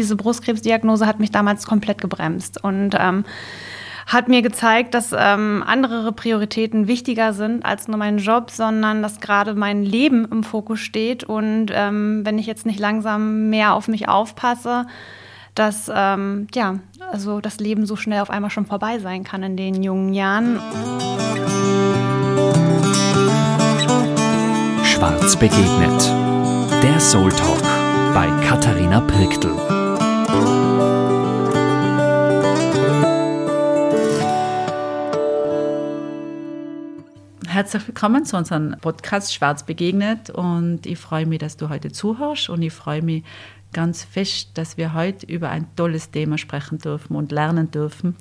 Diese Brustkrebsdiagnose hat mich damals komplett gebremst und ähm, hat mir gezeigt, dass ähm, andere Prioritäten wichtiger sind als nur mein Job, sondern dass gerade mein Leben im Fokus steht. Und ähm, wenn ich jetzt nicht langsam mehr auf mich aufpasse, dass ähm, ja, also das Leben so schnell auf einmal schon vorbei sein kann in den jungen Jahren. Schwarz begegnet. Der Soul Talk bei Katharina Pirktl. Herzlich willkommen zu unserem Podcast Schwarz begegnet und ich freue mich, dass du heute zuhörst und ich freue mich ganz fest, dass wir heute über ein tolles Thema sprechen dürfen und lernen dürfen.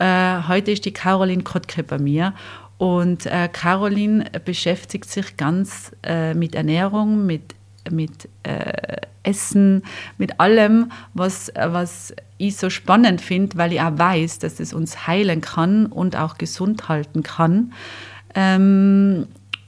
Äh, heute ist die Caroline Kottke bei mir und äh, Caroline beschäftigt sich ganz äh, mit Ernährung, mit mit äh, Essen, mit allem, was, was ich so spannend finde, weil ich auch weiß, dass es uns heilen kann und auch gesund halten kann. Ähm,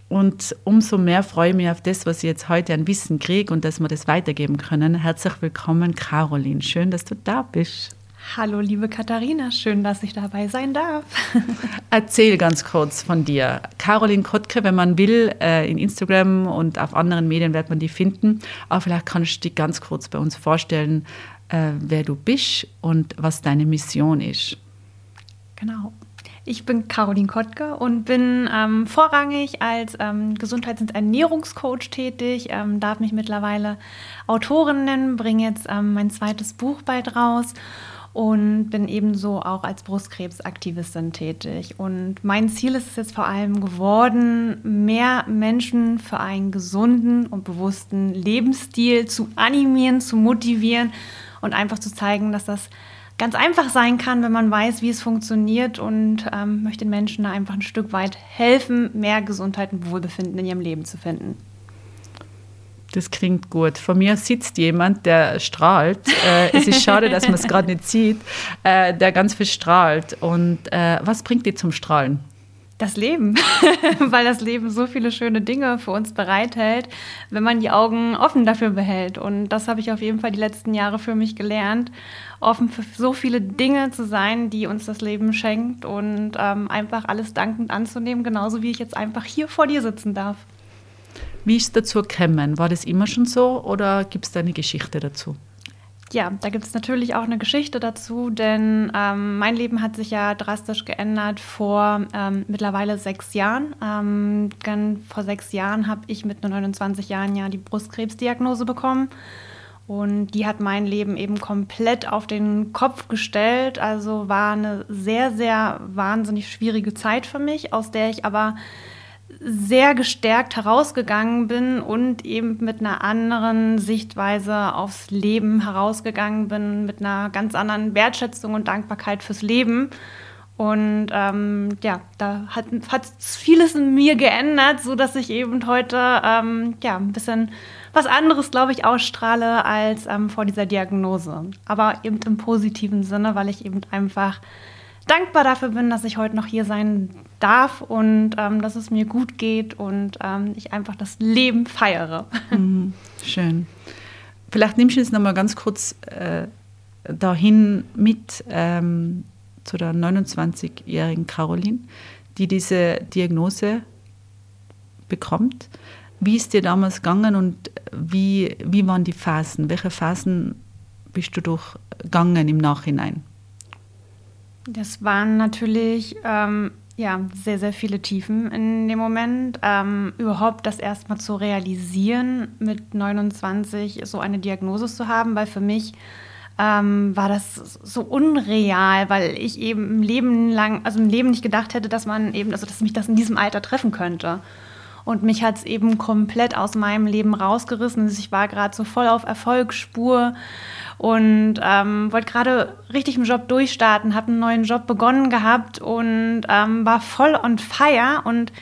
und umso mehr freue ich mich auf das, was ich jetzt heute an Wissen kriege und dass wir das weitergeben können. Herzlich willkommen, Caroline. Schön, dass du da bist. Hallo, liebe Katharina, schön, dass ich dabei sein darf. Erzähl ganz kurz von dir. Caroline Kottke, wenn man will, äh, in Instagram und auf anderen Medien wird man die finden. Aber vielleicht kannst du dich ganz kurz bei uns vorstellen, äh, wer du bist und was deine Mission ist. Genau. Ich bin Caroline Kottke und bin ähm, vorrangig als ähm, Gesundheits- und Ernährungscoach tätig, ähm, darf mich mittlerweile Autorin nennen, bringe jetzt ähm, mein zweites Buch bald raus und bin ebenso auch als Brustkrebsaktivistin tätig. Und mein Ziel ist es jetzt vor allem geworden, mehr Menschen für einen gesunden und bewussten Lebensstil zu animieren, zu motivieren und einfach zu zeigen, dass das ganz einfach sein kann, wenn man weiß, wie es funktioniert und ähm, möchte den Menschen da einfach ein Stück weit helfen, mehr Gesundheit und Wohlbefinden in ihrem Leben zu finden. Das klingt gut. Vor mir sitzt jemand, der strahlt. Äh, es ist schade, dass man es gerade nicht sieht, äh, der ganz viel strahlt. Und äh, was bringt dich zum Strahlen? Das Leben, weil das Leben so viele schöne Dinge für uns bereithält, wenn man die Augen offen dafür behält. Und das habe ich auf jeden Fall die letzten Jahre für mich gelernt, offen für so viele Dinge zu sein, die uns das Leben schenkt und ähm, einfach alles dankend anzunehmen, genauso wie ich jetzt einfach hier vor dir sitzen darf. Wie ist es dazu gekommen? War das immer schon so oder gibt es da eine Geschichte dazu? Ja, da gibt es natürlich auch eine Geschichte dazu, denn ähm, mein Leben hat sich ja drastisch geändert vor ähm, mittlerweile sechs Jahren. Ähm, vor sechs Jahren habe ich mit nur 29 Jahren ja die Brustkrebsdiagnose bekommen. Und die hat mein Leben eben komplett auf den Kopf gestellt. Also war eine sehr, sehr wahnsinnig schwierige Zeit für mich, aus der ich aber sehr gestärkt herausgegangen bin und eben mit einer anderen Sichtweise aufs Leben herausgegangen bin, mit einer ganz anderen Wertschätzung und Dankbarkeit fürs Leben. Und ähm, ja, da hat, hat vieles in mir geändert, so dass ich eben heute ähm, ja ein bisschen was anderes, glaube ich, ausstrahle als ähm, vor dieser Diagnose. Aber eben im positiven Sinne, weil ich eben einfach dankbar dafür bin, dass ich heute noch hier sein darf und ähm, dass es mir gut geht und ähm, ich einfach das Leben feiere. Mhm, schön. Vielleicht nimmst du jetzt nochmal ganz kurz äh, dahin mit ähm, zu der 29-jährigen Caroline, die diese Diagnose bekommt. Wie ist dir damals gegangen und wie, wie waren die Phasen? Welche Phasen bist du durchgegangen im Nachhinein? Das waren natürlich ähm, ja, sehr, sehr viele Tiefen in dem Moment. Ähm, überhaupt das erstmal zu realisieren, mit 29 so eine Diagnose zu haben, weil für mich ähm, war das so unreal, weil ich eben im Leben lang, also im Leben nicht gedacht hätte, dass man eben, also dass mich das in diesem Alter treffen könnte. Und mich hat es eben komplett aus meinem Leben rausgerissen. Ich war gerade so voll auf Erfolgsspur und ähm, wollte gerade richtig im Job durchstarten, habe einen neuen Job begonnen gehabt und ähm, war voll on fire. Und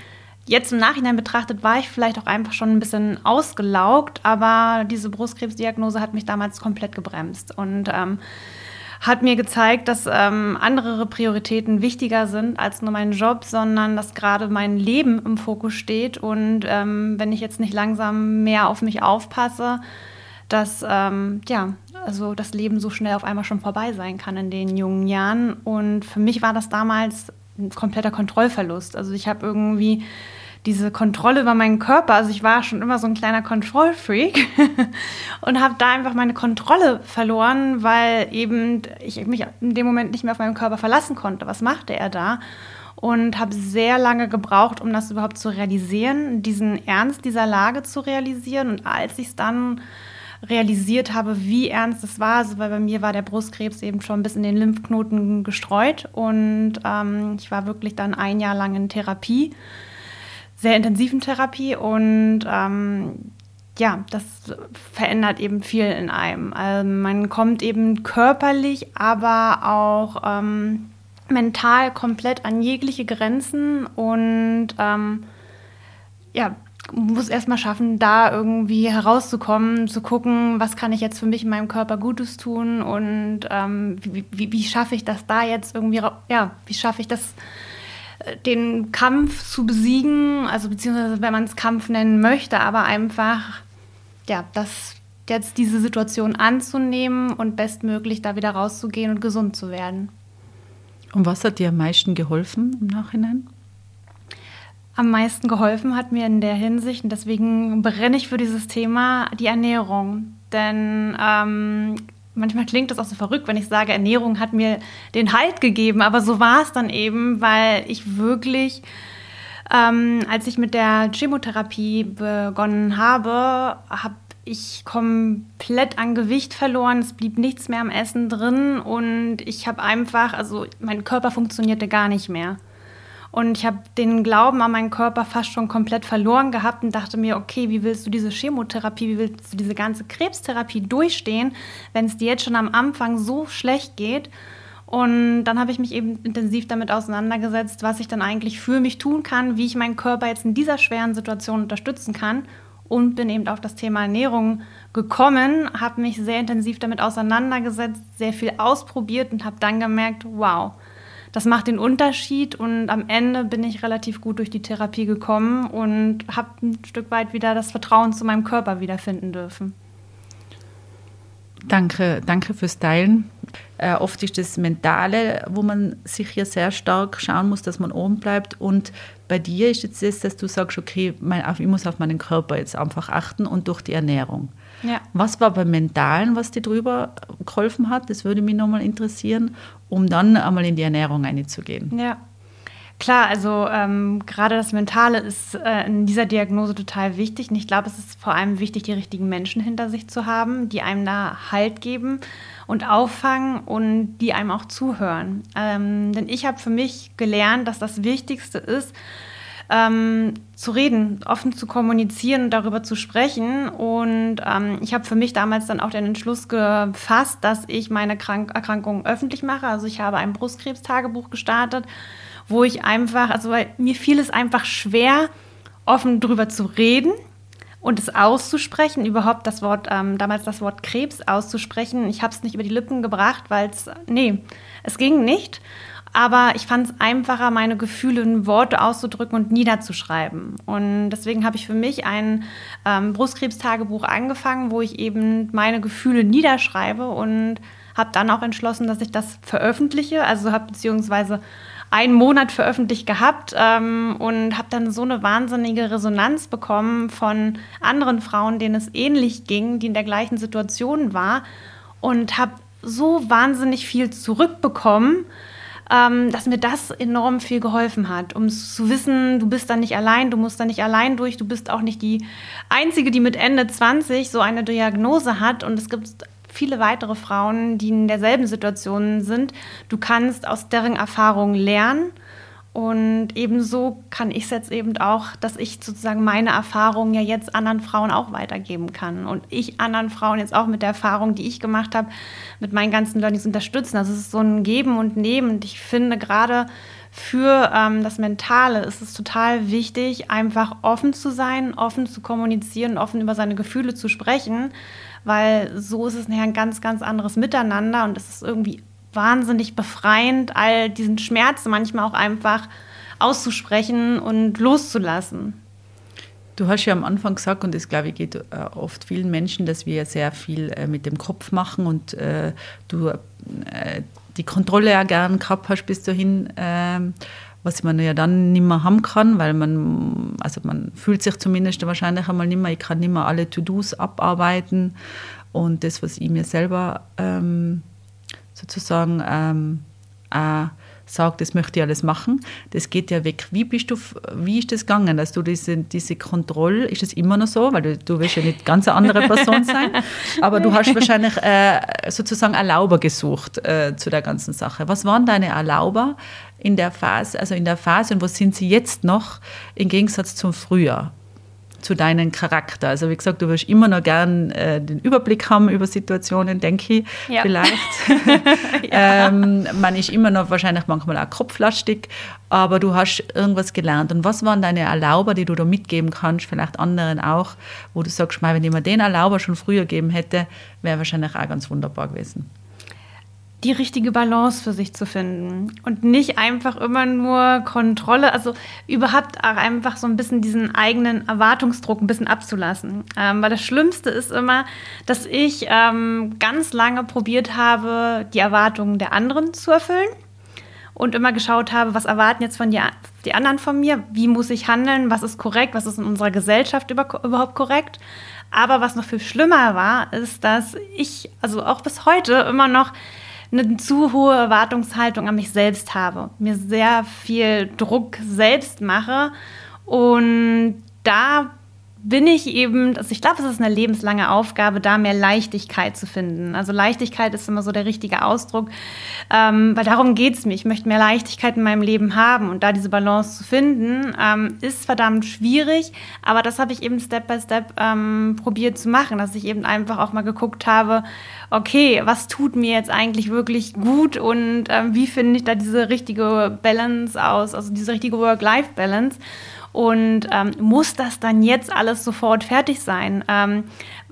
Jetzt im Nachhinein betrachtet war ich vielleicht auch einfach schon ein bisschen ausgelaugt, aber diese Brustkrebsdiagnose hat mich damals komplett gebremst und ähm, hat mir gezeigt, dass ähm, andere Prioritäten wichtiger sind als nur mein Job, sondern dass gerade mein Leben im Fokus steht. Und ähm, wenn ich jetzt nicht langsam mehr auf mich aufpasse, dass ähm, ja, also das Leben so schnell auf einmal schon vorbei sein kann in den jungen Jahren. Und für mich war das damals ein kompletter Kontrollverlust. Also ich habe irgendwie diese Kontrolle über meinen Körper, also ich war schon immer so ein kleiner Kontrollfreak und habe da einfach meine Kontrolle verloren, weil eben ich mich in dem Moment nicht mehr auf meinen Körper verlassen konnte. Was machte er da? Und habe sehr lange gebraucht, um das überhaupt zu realisieren, diesen Ernst dieser Lage zu realisieren. Und als ich es dann realisiert habe, wie ernst es war, also weil bei mir war der Brustkrebs eben schon bis in den Lymphknoten gestreut und ähm, ich war wirklich dann ein Jahr lang in Therapie sehr intensiven Therapie und ähm, ja, das verändert eben viel in einem. Also man kommt eben körperlich, aber auch ähm, mental komplett an jegliche Grenzen und ähm, ja, muss erstmal schaffen, da irgendwie herauszukommen, zu gucken, was kann ich jetzt für mich in meinem Körper Gutes tun und ähm, wie, wie, wie schaffe ich das da jetzt irgendwie, ja, wie schaffe ich das den Kampf zu besiegen, also beziehungsweise wenn man es Kampf nennen möchte, aber einfach, ja, das jetzt diese Situation anzunehmen und bestmöglich da wieder rauszugehen und gesund zu werden. Und was hat dir am meisten geholfen im Nachhinein? Am meisten geholfen hat mir in der Hinsicht, und deswegen brenne ich für dieses Thema, die Ernährung. Denn ähm, manchmal klingt das auch so verrückt, wenn ich sage, Ernährung hat mir den Halt gegeben, aber so war es dann eben, weil ich wirklich, ähm, als ich mit der Chemotherapie begonnen habe, habe ich komplett an Gewicht verloren, es blieb nichts mehr am Essen drin und ich habe einfach, also mein Körper funktionierte gar nicht mehr. Und ich habe den Glauben an meinen Körper fast schon komplett verloren gehabt und dachte mir, okay, wie willst du diese Chemotherapie, wie willst du diese ganze Krebstherapie durchstehen, wenn es dir jetzt schon am Anfang so schlecht geht? Und dann habe ich mich eben intensiv damit auseinandergesetzt, was ich dann eigentlich für mich tun kann, wie ich meinen Körper jetzt in dieser schweren Situation unterstützen kann und bin eben auf das Thema Ernährung gekommen, habe mich sehr intensiv damit auseinandergesetzt, sehr viel ausprobiert und habe dann gemerkt, wow, das macht den Unterschied und am Ende bin ich relativ gut durch die Therapie gekommen und habe ein Stück weit wieder das Vertrauen zu meinem Körper wiederfinden dürfen. Danke, danke fürs Teilen. Äh, oft ist das Mentale, wo man sich hier sehr stark schauen muss, dass man oben bleibt. Und bei dir ist jetzt das, dass du sagst, okay, mein, ich muss auf meinen Körper jetzt einfach achten und durch die Ernährung. Ja. Was war beim Mentalen, was dir drüber geholfen hat? Das würde mich nochmal interessieren, um dann einmal in die Ernährung einzugehen. Ja. Klar, also ähm, gerade das Mentale ist äh, in dieser Diagnose total wichtig. Und ich glaube, es ist vor allem wichtig, die richtigen Menschen hinter sich zu haben, die einem da Halt geben und auffangen und die einem auch zuhören. Ähm, denn ich habe für mich gelernt, dass das Wichtigste ist, ähm, zu reden, offen zu kommunizieren und darüber zu sprechen. Und ähm, ich habe für mich damals dann auch den Entschluss gefasst, dass ich meine Krank Erkrankung öffentlich mache. Also ich habe ein Brustkrebstagebuch gestartet, wo ich einfach, also weil mir fiel es einfach schwer, offen darüber zu reden und es auszusprechen, überhaupt das Wort, ähm, damals das Wort Krebs auszusprechen. Ich habe es nicht über die Lippen gebracht, weil es, nee, es ging nicht. Aber ich fand es einfacher, meine Gefühle in Worte auszudrücken und niederzuschreiben. Und deswegen habe ich für mich ein ähm, Brustkrebstagebuch angefangen, wo ich eben meine Gefühle niederschreibe und habe dann auch entschlossen, dass ich das veröffentliche. Also habe beziehungsweise einen Monat veröffentlicht gehabt ähm, und habe dann so eine wahnsinnige Resonanz bekommen von anderen Frauen, denen es ähnlich ging, die in der gleichen Situation war und habe so wahnsinnig viel zurückbekommen dass mir das enorm viel geholfen hat, um zu wissen, du bist da nicht allein, du musst da nicht allein durch, du bist auch nicht die Einzige, die mit Ende 20 so eine Diagnose hat und es gibt viele weitere Frauen, die in derselben Situation sind. Du kannst aus deren Erfahrungen lernen und ebenso kann ich es jetzt eben auch, dass ich sozusagen meine Erfahrungen ja jetzt anderen Frauen auch weitergeben kann. Und ich anderen Frauen jetzt auch mit der Erfahrung, die ich gemacht habe, mit meinen ganzen Learnings unterstützen. Also es ist so ein Geben und Nehmen. Und ich finde gerade für ähm, das Mentale ist es total wichtig, einfach offen zu sein, offen zu kommunizieren, offen über seine Gefühle zu sprechen, weil so ist es nachher ein ganz, ganz anderes Miteinander und es ist irgendwie wahnsinnig befreiend, all diesen Schmerz manchmal auch einfach auszusprechen und loszulassen. Du hast ja am Anfang gesagt, und das glaube ich geht äh, oft vielen Menschen, dass wir sehr viel äh, mit dem Kopf machen und äh, du äh, die Kontrolle ja gern gehabt hast bis dahin, ähm, was man ja dann nicht mehr haben kann, weil man, also man fühlt sich zumindest wahrscheinlich einmal nicht mehr, ich kann nicht mehr alle To-Dos abarbeiten und das, was ich mir selber ähm, sozusagen ähm, äh, sagt, das möchte ich alles machen, das geht ja weg. Wie bist du, wie ist das gegangen, dass du diese, diese Kontrolle, ist das immer noch so, weil du, du willst ja nicht ganz eine andere Person sein, aber du hast wahrscheinlich äh, sozusagen Erlauber gesucht äh, zu der ganzen Sache. Was waren deine Erlauber in der Phase, also in der Phase und wo sind sie jetzt noch im Gegensatz zum Frühjahr? Zu deinem Charakter. Also wie gesagt, du wirst immer noch gern äh, den Überblick haben über Situationen, denke ich, ja. vielleicht. ja. ähm, man ist immer noch wahrscheinlich manchmal auch kopflastig, aber du hast irgendwas gelernt. Und was waren deine Erlauber, die du da mitgeben kannst, vielleicht anderen auch, wo du sagst, mal, wenn ich mir den Erlauber schon früher geben hätte, wäre wahrscheinlich auch ganz wunderbar gewesen die richtige Balance für sich zu finden und nicht einfach immer nur Kontrolle, also überhaupt auch einfach so ein bisschen diesen eigenen Erwartungsdruck ein bisschen abzulassen. Ähm, weil das Schlimmste ist immer, dass ich ähm, ganz lange probiert habe, die Erwartungen der anderen zu erfüllen und immer geschaut habe, was erwarten jetzt von die, die anderen von mir, wie muss ich handeln, was ist korrekt, was ist in unserer Gesellschaft über, überhaupt korrekt. Aber was noch viel schlimmer war, ist, dass ich, also auch bis heute immer noch eine zu hohe Erwartungshaltung an mich selbst habe, mir sehr viel Druck selbst mache. Und da bin ich eben, also ich glaube, es ist eine lebenslange Aufgabe, da mehr Leichtigkeit zu finden. Also Leichtigkeit ist immer so der richtige Ausdruck, ähm, weil darum geht es mir. Ich möchte mehr Leichtigkeit in meinem Leben haben und da diese Balance zu finden, ähm, ist verdammt schwierig, aber das habe ich eben Step by Step ähm, probiert zu machen, dass ich eben einfach auch mal geguckt habe, okay, was tut mir jetzt eigentlich wirklich gut und ähm, wie finde ich da diese richtige Balance aus, also diese richtige Work-Life-Balance. Und ähm, muss das dann jetzt alles sofort fertig sein? Ähm,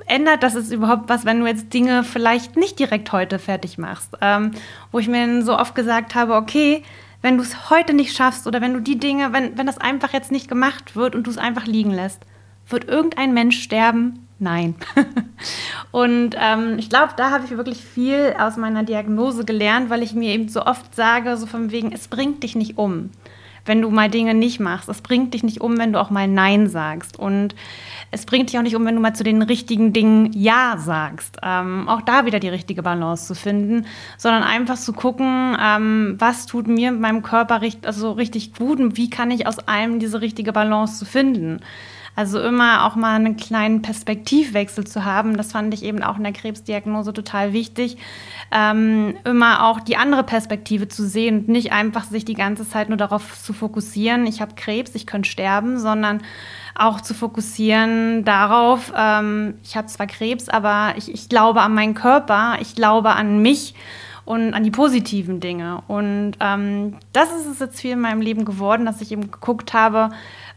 ändert das es überhaupt was, wenn du jetzt Dinge vielleicht nicht direkt heute fertig machst? Ähm, wo ich mir so oft gesagt habe, okay, wenn du es heute nicht schaffst oder wenn du die Dinge, wenn, wenn das einfach jetzt nicht gemacht wird und du es einfach liegen lässt, wird irgendein Mensch sterben? Nein. und ähm, ich glaube, da habe ich wirklich viel aus meiner Diagnose gelernt, weil ich mir eben so oft sage, so von wegen, es bringt dich nicht um wenn du mal Dinge nicht machst. Es bringt dich nicht um, wenn du auch mal Nein sagst. Und es bringt dich auch nicht um, wenn du mal zu den richtigen Dingen Ja sagst. Ähm, auch da wieder die richtige Balance zu finden, sondern einfach zu gucken, ähm, was tut mir meinem Körper richtig, also richtig gut und wie kann ich aus allem diese richtige Balance zu finden. Also immer auch mal einen kleinen Perspektivwechsel zu haben, das fand ich eben auch in der Krebsdiagnose total wichtig. Ähm, immer auch die andere Perspektive zu sehen und nicht einfach sich die ganze Zeit nur darauf zu fokussieren, ich habe Krebs, ich könnte sterben, sondern auch zu fokussieren darauf, ähm, ich habe zwar Krebs, aber ich, ich glaube an meinen Körper, ich glaube an mich und an die positiven Dinge. Und ähm, das ist es jetzt viel in meinem Leben geworden, dass ich eben geguckt habe,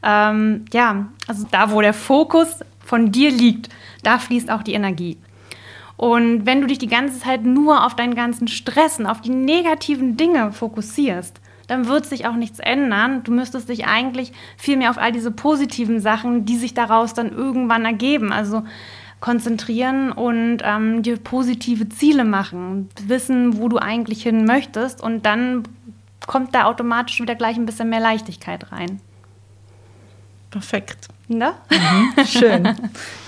ähm, ja, also da, wo der Fokus von dir liegt, da fließt auch die Energie. Und wenn du dich die ganze Zeit nur auf deinen ganzen Stressen, auf die negativen Dinge fokussierst, dann wird sich auch nichts ändern. Du müsstest dich eigentlich viel mehr auf all diese positiven Sachen, die sich daraus dann irgendwann ergeben, also konzentrieren und ähm, dir positive Ziele machen, wissen, wo du eigentlich hin möchtest und dann kommt da automatisch wieder gleich ein bisschen mehr Leichtigkeit rein. Perfekt. Ne? Mhm, schön.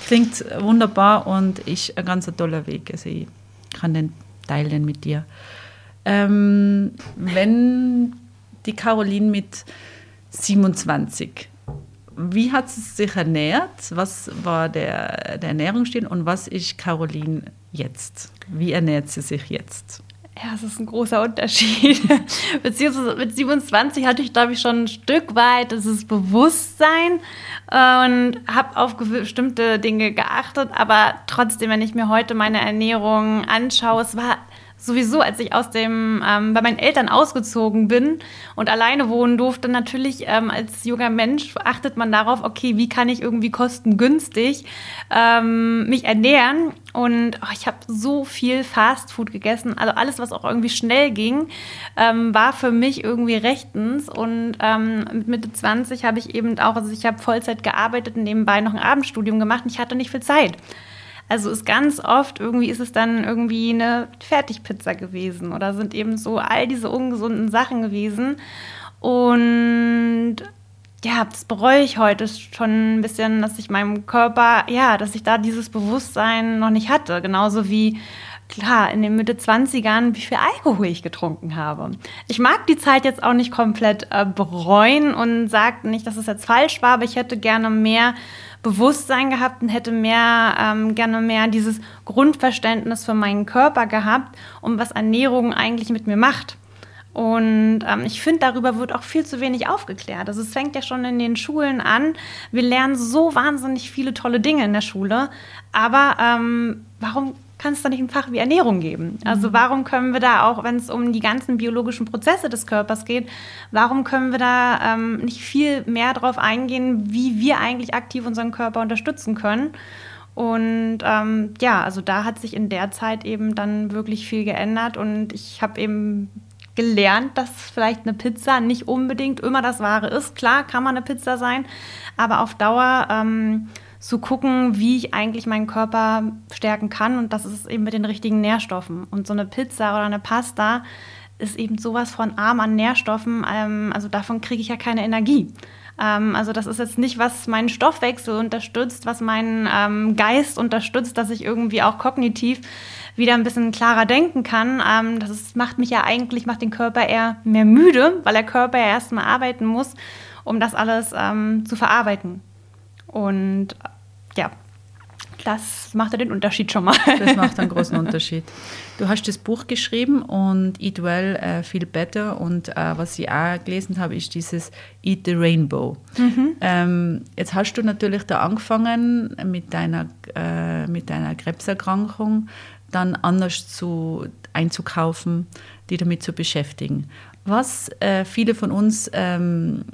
Klingt wunderbar und ist ein ganz toller Weg. Also ich kann den teilen mit dir. Ähm, wenn die Caroline mit 27, wie hat sie sich ernährt? Was war der, der Ernährungsstil und was ist Caroline jetzt? Wie ernährt sie sich jetzt? Ja, es ist ein großer Unterschied. Beziehungsweise mit 27 hatte ich, glaube ich, schon ein Stück weit dieses Bewusstsein äh, und habe auf bestimmte Dinge geachtet. Aber trotzdem, wenn ich mir heute meine Ernährung anschaue, es war sowieso, als ich aus dem, ähm, bei meinen Eltern ausgezogen bin und alleine wohnen durfte, natürlich ähm, als junger Mensch achtet man darauf, okay, wie kann ich irgendwie kostengünstig ähm, mich ernähren? Und oh, ich habe so viel Fastfood gegessen, also alles, was auch irgendwie schnell ging, ähm, war für mich irgendwie rechtens. Und ähm, mit Mitte 20 habe ich eben auch, also ich habe Vollzeit gearbeitet und nebenbei noch ein Abendstudium gemacht und ich hatte nicht viel Zeit. Also ist ganz oft irgendwie ist es dann irgendwie eine Fertigpizza gewesen oder sind eben so all diese ungesunden Sachen gewesen. Und ja, das bereue ich heute schon ein bisschen, dass ich meinem Körper, ja, dass ich da dieses Bewusstsein noch nicht hatte. Genauso wie, klar, in den Mitte 20ern, wie viel Alkohol ich getrunken habe. Ich mag die Zeit jetzt auch nicht komplett äh, bereuen und sage nicht, dass es jetzt falsch war, aber ich hätte gerne mehr Bewusstsein gehabt und hätte mehr, ähm, gerne mehr dieses Grundverständnis für meinen Körper gehabt und was Ernährung eigentlich mit mir macht. Und ähm, ich finde, darüber wird auch viel zu wenig aufgeklärt. Also es fängt ja schon in den Schulen an. Wir lernen so wahnsinnig viele tolle Dinge in der Schule. Aber ähm, warum kann es da nicht ein Fach wie Ernährung geben? Also mhm. warum können wir da auch, wenn es um die ganzen biologischen Prozesse des Körpers geht, warum können wir da ähm, nicht viel mehr darauf eingehen, wie wir eigentlich aktiv unseren Körper unterstützen können? Und ähm, ja, also da hat sich in der Zeit eben dann wirklich viel geändert und ich habe eben gelernt, dass vielleicht eine Pizza nicht unbedingt immer das Wahre ist. Klar, kann man eine Pizza sein, aber auf Dauer ähm, zu gucken, wie ich eigentlich meinen Körper stärken kann. Und das ist eben mit den richtigen Nährstoffen. Und so eine Pizza oder eine Pasta ist eben sowas von arm an Nährstoffen. Ähm, also davon kriege ich ja keine Energie. Ähm, also das ist jetzt nicht, was meinen Stoffwechsel unterstützt, was meinen ähm, Geist unterstützt, dass ich irgendwie auch kognitiv wieder ein bisschen klarer denken kann. Das ist, macht mich ja eigentlich, macht den Körper eher mehr müde, weil der Körper ja erstmal arbeiten muss, um das alles zu verarbeiten. Und ja, das macht ja den Unterschied schon mal. Das macht einen großen Unterschied. Du hast das Buch geschrieben und Eat Well, uh, Feel Better und uh, was ich auch gelesen habe, ist dieses Eat the Rainbow. Mhm. Ähm, jetzt hast du natürlich da angefangen mit deiner, äh, mit deiner Krebserkrankung, dann anders zu, einzukaufen, die damit zu beschäftigen. Was äh, viele von uns ähm,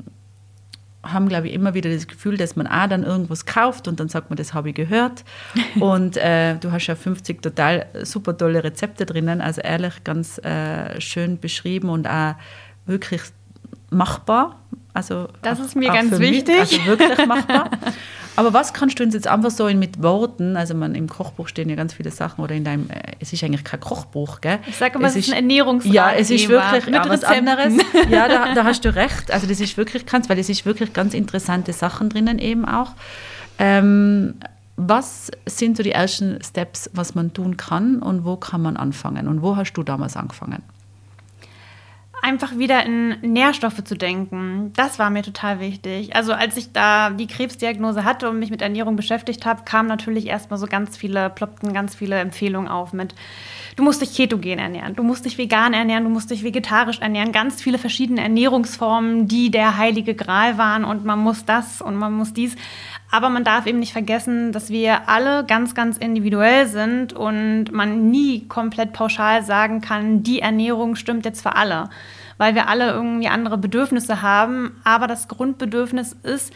haben, glaube ich, immer wieder das Gefühl, dass man auch dann irgendwas kauft und dann sagt man, das habe ich gehört. und äh, du hast ja 50 total super tolle Rezepte drinnen, also ehrlich ganz äh, schön beschrieben und auch wirklich machbar. Also das ist mir ganz wichtig. Mich, also wirklich machbar. Aber was kannst du uns jetzt einfach so mit Worten, also man, im Kochbuch stehen ja ganz viele Sachen oder in deinem, äh, es ist eigentlich kein Kochbuch, gell? Ich sage immer, es, es ist ein Ernährungsratgeber. Ja, es ist wirklich mit was anderes. Ja, da, da, hast du recht. Also das ist wirklich ganz, weil es ist wirklich ganz interessante Sachen drinnen eben auch. Ähm, was sind so die ersten Steps, was man tun kann und wo kann man anfangen? Und wo hast du damals angefangen? Einfach wieder in Nährstoffe zu denken. Das war mir total wichtig. Also als ich da die Krebsdiagnose hatte und mich mit Ernährung beschäftigt habe, kamen natürlich erstmal so ganz viele, ploppten ganz viele Empfehlungen auf mit, du musst dich ketogen ernähren, du musst dich vegan ernähren, du musst dich vegetarisch ernähren, ganz viele verschiedene Ernährungsformen, die der heilige Gral waren und man muss das und man muss dies. Aber man darf eben nicht vergessen, dass wir alle ganz, ganz individuell sind und man nie komplett pauschal sagen kann, die Ernährung stimmt jetzt für alle, weil wir alle irgendwie andere Bedürfnisse haben. Aber das Grundbedürfnis ist,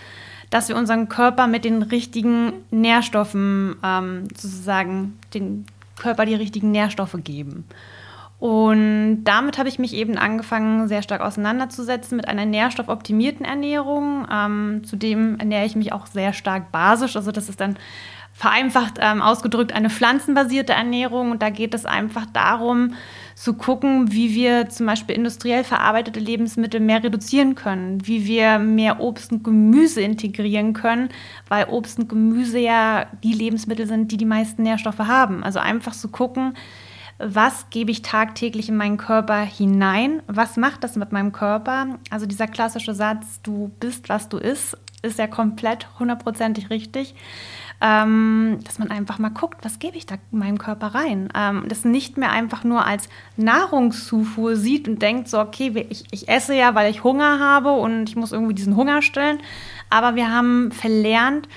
dass wir unseren Körper mit den richtigen Nährstoffen ähm, sozusagen, den Körper die richtigen Nährstoffe geben. Und damit habe ich mich eben angefangen, sehr stark auseinanderzusetzen mit einer nährstoffoptimierten Ernährung. Ähm, zudem ernähre ich mich auch sehr stark basisch. Also das ist dann vereinfacht ähm, ausgedrückt eine pflanzenbasierte Ernährung. Und da geht es einfach darum, zu gucken, wie wir zum Beispiel industriell verarbeitete Lebensmittel mehr reduzieren können, wie wir mehr Obst und Gemüse integrieren können, weil Obst und Gemüse ja die Lebensmittel sind, die die meisten Nährstoffe haben. Also einfach zu gucken, was gebe ich tagtäglich in meinen Körper hinein? Was macht das mit meinem Körper? Also dieser klassische Satz, du bist, was du isst, ist ja komplett hundertprozentig richtig. Ähm, dass man einfach mal guckt, was gebe ich da in meinem Körper rein. Ähm, das nicht mehr einfach nur als Nahrungszufuhr sieht und denkt so, okay, ich, ich esse ja, weil ich Hunger habe und ich muss irgendwie diesen Hunger stillen. Aber wir haben verlernt,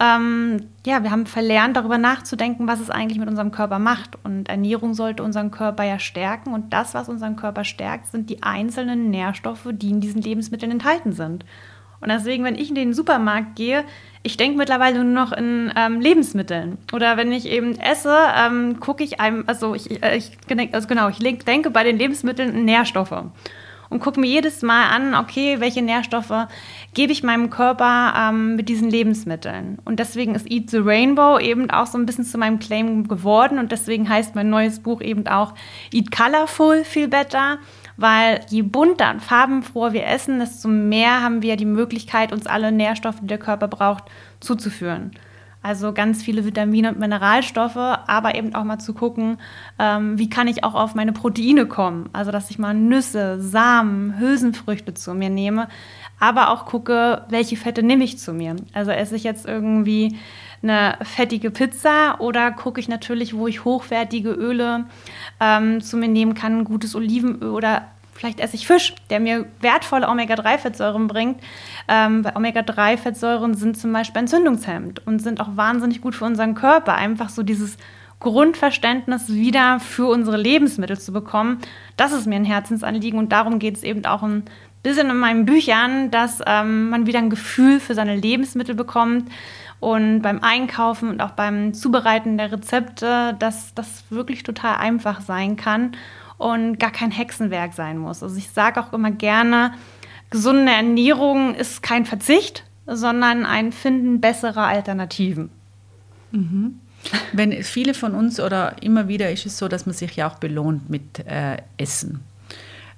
ähm, ja, wir haben verlernt, darüber nachzudenken, was es eigentlich mit unserem Körper macht. Und Ernährung sollte unseren Körper ja stärken. Und das, was unseren Körper stärkt, sind die einzelnen Nährstoffe, die in diesen Lebensmitteln enthalten sind. Und deswegen, wenn ich in den Supermarkt gehe, ich denke mittlerweile nur noch in ähm, Lebensmitteln. Oder wenn ich eben esse, ähm, gucke ich einem, also ich, äh, ich also genau, ich denke bei den Lebensmitteln in Nährstoffe und gucke mir jedes Mal an, okay, welche Nährstoffe gebe ich meinem Körper ähm, mit diesen Lebensmitteln. Und deswegen ist Eat the Rainbow eben auch so ein bisschen zu meinem Claim geworden und deswegen heißt mein neues Buch eben auch Eat Colorful, Feel Better weil je bunter und farbenfroher wir essen, desto mehr haben wir die Möglichkeit, uns alle Nährstoffe, die der Körper braucht, zuzuführen. Also ganz viele Vitamine und Mineralstoffe, aber eben auch mal zu gucken, ähm, wie kann ich auch auf meine Proteine kommen. Also dass ich mal Nüsse, Samen, Hülsenfrüchte zu mir nehme, aber auch gucke, welche Fette nehme ich zu mir. Also esse ich jetzt irgendwie eine fettige Pizza oder gucke ich natürlich, wo ich hochwertige Öle ähm, zu mir nehmen kann, gutes Olivenöl oder vielleicht esse ich Fisch, der mir wertvolle Omega-3-Fettsäuren bringt. Ähm, weil Omega-3-Fettsäuren sind zum Beispiel entzündungshemmend und sind auch wahnsinnig gut für unseren Körper. Einfach so dieses Grundverständnis wieder für unsere Lebensmittel zu bekommen, das ist mir ein Herzensanliegen und darum geht es eben auch ein bisschen in meinen Büchern, dass ähm, man wieder ein Gefühl für seine Lebensmittel bekommt und beim Einkaufen und auch beim Zubereiten der Rezepte, dass das wirklich total einfach sein kann und gar kein Hexenwerk sein muss. Also ich sage auch immer gerne, gesunde Ernährung ist kein Verzicht, sondern ein Finden besserer Alternativen. Mhm. Wenn viele von uns oder immer wieder ist es so, dass man sich ja auch belohnt mit äh, Essen.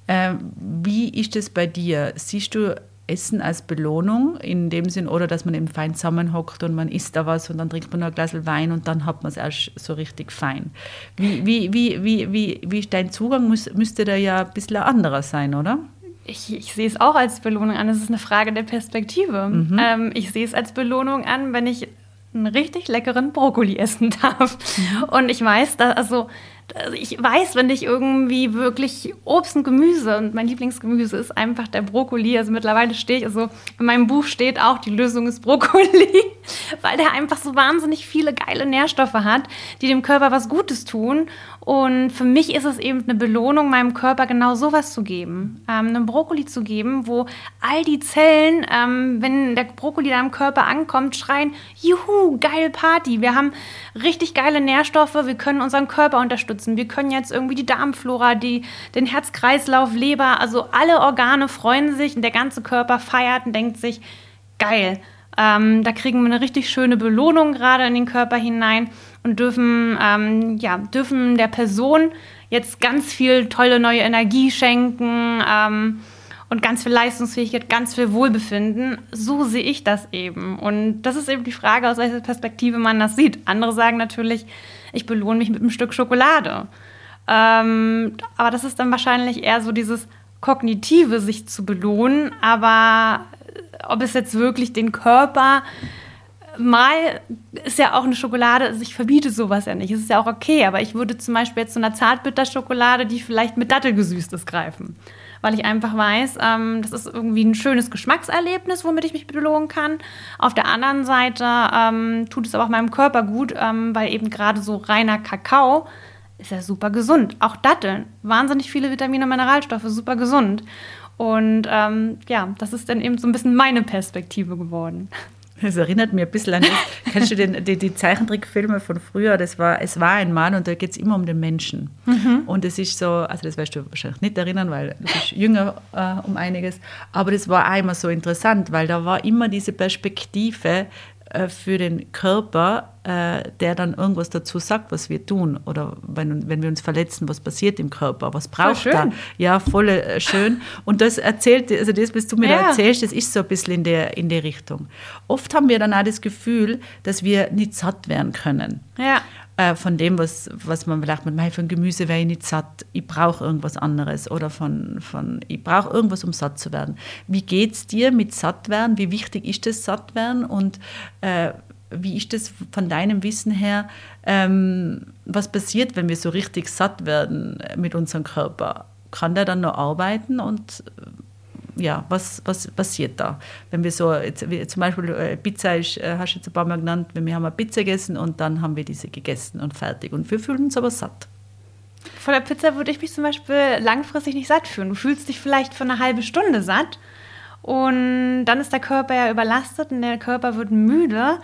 Äh, wie ist es bei dir? Siehst du Essen als Belohnung in dem Sinn oder dass man eben fein zusammenhockt und man isst da was und dann trinkt man noch ein Glas Wein und dann hat man es erst so richtig fein. Wie, wie, wie, wie, wie, wie dein Zugang muss, müsste da ja ein bisschen anderer sein, oder? Ich, ich, sehe es auch als Belohnung an. Es ist eine Frage der Perspektive. Mhm. Ähm, ich sehe es als Belohnung an, wenn ich einen richtig leckeren Brokkoli essen darf. Mhm. Und ich weiß, dass, also also ich weiß, wenn ich irgendwie wirklich Obst und Gemüse und mein Lieblingsgemüse ist einfach der Brokkoli. Also mittlerweile stehe ich, also in meinem Buch steht auch, die Lösung ist Brokkoli, weil der einfach so wahnsinnig viele geile Nährstoffe hat, die dem Körper was Gutes tun. Und für mich ist es eben eine Belohnung, meinem Körper genau sowas zu geben. Ähm, einen Brokkoli zu geben, wo all die Zellen, ähm, wenn der Brokkoli da im Körper ankommt, schreien, juhu, geil Party. Wir haben richtig geile Nährstoffe, wir können unseren Körper unterstützen. Wir können jetzt irgendwie die Darmflora, die, den Herzkreislauf, Leber, also alle Organe freuen sich und der ganze Körper feiert und denkt sich, geil. Ähm, da kriegen wir eine richtig schöne Belohnung gerade in den Körper hinein und dürfen, ähm, ja, dürfen der Person jetzt ganz viel tolle neue Energie schenken ähm, und ganz viel Leistungsfähigkeit, ganz viel Wohlbefinden. So sehe ich das eben. Und das ist eben die Frage, aus welcher Perspektive man das sieht. Andere sagen natürlich, ich belohne mich mit einem Stück Schokolade. Ähm, aber das ist dann wahrscheinlich eher so dieses kognitive, sich zu belohnen. Aber ob es jetzt wirklich den Körper mal ist ja auch eine Schokolade, also ich verbiete sowas ja nicht, es ist ja auch okay, aber ich würde zum Beispiel jetzt zu einer Zartbitterschokolade, die vielleicht mit Dattelgesüßt ist, greifen. Weil ich einfach weiß, ähm, das ist irgendwie ein schönes Geschmackserlebnis, womit ich mich belohnen kann. Auf der anderen Seite ähm, tut es aber auch meinem Körper gut, ähm, weil eben gerade so reiner Kakao ist ja super gesund. Auch Datteln, wahnsinnig viele Vitamine und Mineralstoffe, super gesund. Und ähm, ja, das ist dann eben so ein bisschen meine Perspektive geworden. Das erinnert mich ein bisschen an, das. kennst du den, die, die, Zeichentrickfilme von früher? Das war, es war ein Mann und da geht es immer um den Menschen. Mhm. Und es ist so, also das wirst du wahrscheinlich nicht erinnern, weil du bist jünger äh, um einiges, aber das war einmal so interessant, weil da war immer diese Perspektive, äh, für den Körper, äh, der dann irgendwas dazu sagt, was wir tun. Oder wenn, wenn wir uns verletzen, was passiert im Körper, was braucht er? Ja, voll äh, schön. Und das erzählt, also das, was du mir ja. da erzählst, das ist so ein bisschen in der, in der Richtung. Oft haben wir dann auch das Gefühl, dass wir nicht satt werden können. Ja äh, von dem, was, was man vielleicht mit, von Gemüse wäre ich nicht satt, ich brauche irgendwas anderes oder von, von ich brauche irgendwas, um satt zu werden. Wie geht es dir mit satt werden? Wie wichtig ist das satt werden? Und äh, wie ist das von deinem Wissen her? Ähm, was passiert, wenn wir so richtig satt werden mit unserem Körper? Kann der dann noch arbeiten und ja, was, was passiert da? Wenn wir so, jetzt, zum Beispiel äh, Pizza ist, äh, hast du jetzt ein paar Mal genannt, wenn wir haben eine Pizza gegessen und dann haben wir diese gegessen und fertig. Und wir fühlen uns aber satt. Vor der Pizza würde ich mich zum Beispiel langfristig nicht satt fühlen. Du fühlst dich vielleicht für eine halbe Stunde satt und dann ist der Körper ja überlastet und der Körper wird müde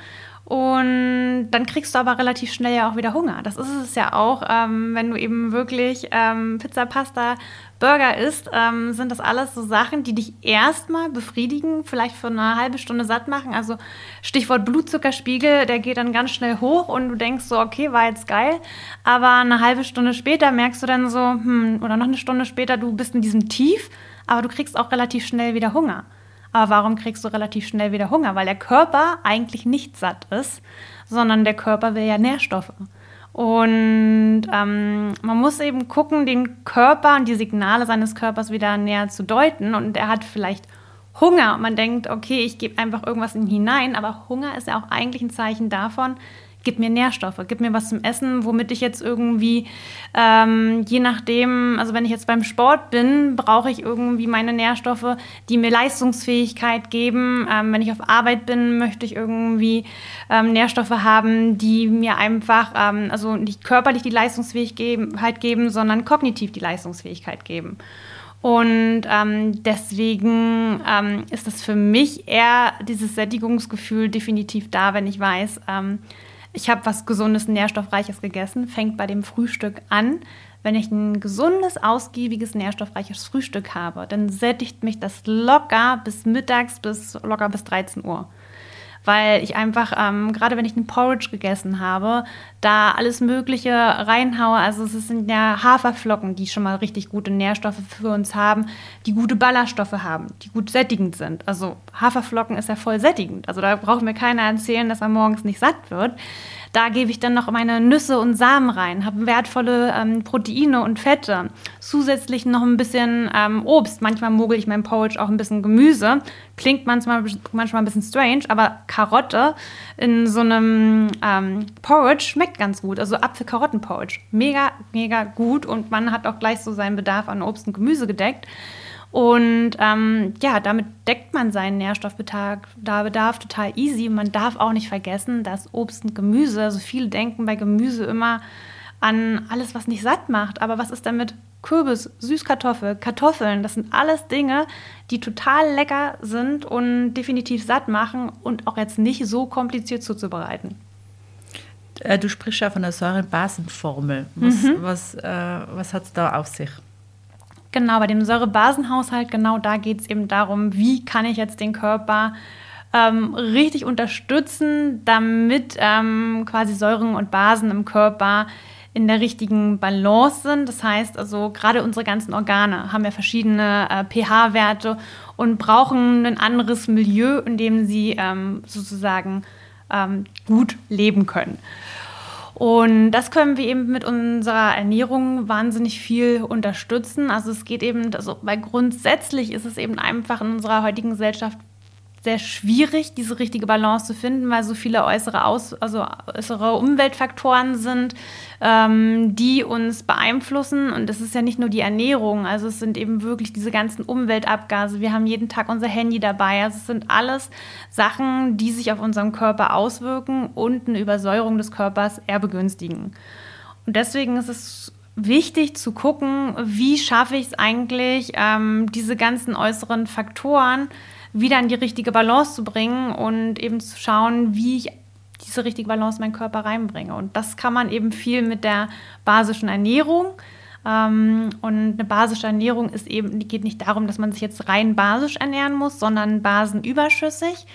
und dann kriegst du aber relativ schnell ja auch wieder Hunger. Das ist es ja auch, ähm, wenn du eben wirklich ähm, Pizza, Pasta, Burger isst, ähm, sind das alles so Sachen, die dich erstmal befriedigen, vielleicht für eine halbe Stunde satt machen. Also Stichwort Blutzuckerspiegel, der geht dann ganz schnell hoch und du denkst so, okay, war jetzt geil. Aber eine halbe Stunde später merkst du dann so, hm, oder noch eine Stunde später, du bist in diesem Tief, aber du kriegst auch relativ schnell wieder Hunger. Aber warum kriegst du relativ schnell wieder Hunger? Weil der Körper eigentlich nicht satt ist, sondern der Körper will ja Nährstoffe. Und ähm, man muss eben gucken, den Körper und die Signale seines Körpers wieder näher zu deuten. Und er hat vielleicht Hunger. Und man denkt, okay, ich gebe einfach irgendwas in ihn hinein. Aber Hunger ist ja auch eigentlich ein Zeichen davon, gib mir Nährstoffe, gib mir was zum Essen, womit ich jetzt irgendwie, ähm, je nachdem, also wenn ich jetzt beim Sport bin, brauche ich irgendwie meine Nährstoffe, die mir Leistungsfähigkeit geben. Ähm, wenn ich auf Arbeit bin, möchte ich irgendwie ähm, Nährstoffe haben, die mir einfach, ähm, also nicht körperlich die Leistungsfähigkeit geben, sondern kognitiv die Leistungsfähigkeit geben. Und ähm, deswegen ähm, ist das für mich eher dieses Sättigungsgefühl definitiv da, wenn ich weiß, ähm, ich habe was Gesundes, Nährstoffreiches gegessen, fängt bei dem Frühstück an. Wenn ich ein gesundes, ausgiebiges, nährstoffreiches Frühstück habe, dann sättigt mich das locker bis mittags, bis locker bis 13 Uhr weil ich einfach, ähm, gerade wenn ich einen Porridge gegessen habe, da alles Mögliche reinhaue. Also es sind ja Haferflocken, die schon mal richtig gute Nährstoffe für uns haben, die gute Ballaststoffe haben, die gut sättigend sind. Also Haferflocken ist ja voll sättigend. Also da braucht mir keiner erzählen, dass er morgens nicht satt wird. Da gebe ich dann noch meine Nüsse und Samen rein, habe wertvolle ähm, Proteine und Fette. Zusätzlich noch ein bisschen ähm, Obst. Manchmal mogel ich mein Porridge auch ein bisschen Gemüse. Klingt manchmal, manchmal ein bisschen strange, aber Karotte in so einem ähm, Porridge schmeckt ganz gut. Also Apfel-Karotten-Porridge. Mega, mega gut und man hat auch gleich so seinen Bedarf an Obst und Gemüse gedeckt. Und ähm, ja, damit deckt man seinen Nährstoffbedarf Bedarf total easy. Man darf auch nicht vergessen, dass Obst und Gemüse, also viele denken bei Gemüse immer an alles, was nicht satt macht. Aber was ist damit Kürbis, Süßkartoffel, Kartoffeln? Das sind alles Dinge, die total lecker sind und definitiv satt machen und auch jetzt nicht so kompliziert zuzubereiten. Äh, du sprichst ja von der Säurebasenformel. Was, mhm. was, äh, was hat es da auf sich? Genau, bei dem Säurebasenhaushalt, genau da geht es eben darum, wie kann ich jetzt den Körper ähm, richtig unterstützen, damit ähm, quasi Säuren und Basen im Körper in der richtigen Balance sind. Das heißt also, gerade unsere ganzen Organe haben ja verschiedene äh, pH-Werte und brauchen ein anderes Milieu, in dem sie ähm, sozusagen ähm, gut leben können. Und das können wir eben mit unserer Ernährung wahnsinnig viel unterstützen. Also es geht eben, also, weil grundsätzlich ist es eben einfach in unserer heutigen Gesellschaft sehr schwierig, diese richtige Balance zu finden, weil so viele äußere, Aus also äußere Umweltfaktoren sind, ähm, die uns beeinflussen. Und es ist ja nicht nur die Ernährung, also es sind eben wirklich diese ganzen Umweltabgase. Wir haben jeden Tag unser Handy dabei. Also es sind alles Sachen, die sich auf unseren Körper auswirken und eine Übersäuerung des Körpers eher begünstigen. Und deswegen ist es wichtig zu gucken, wie schaffe ich es eigentlich, ähm, diese ganzen äußeren Faktoren, wieder in die richtige Balance zu bringen und eben zu schauen, wie ich diese richtige Balance in meinen Körper reinbringe. Und das kann man eben viel mit der basischen Ernährung. Ähm, und eine basische Ernährung ist eben, die geht nicht darum, dass man sich jetzt rein basisch ernähren muss, sondern basenüberschüssig.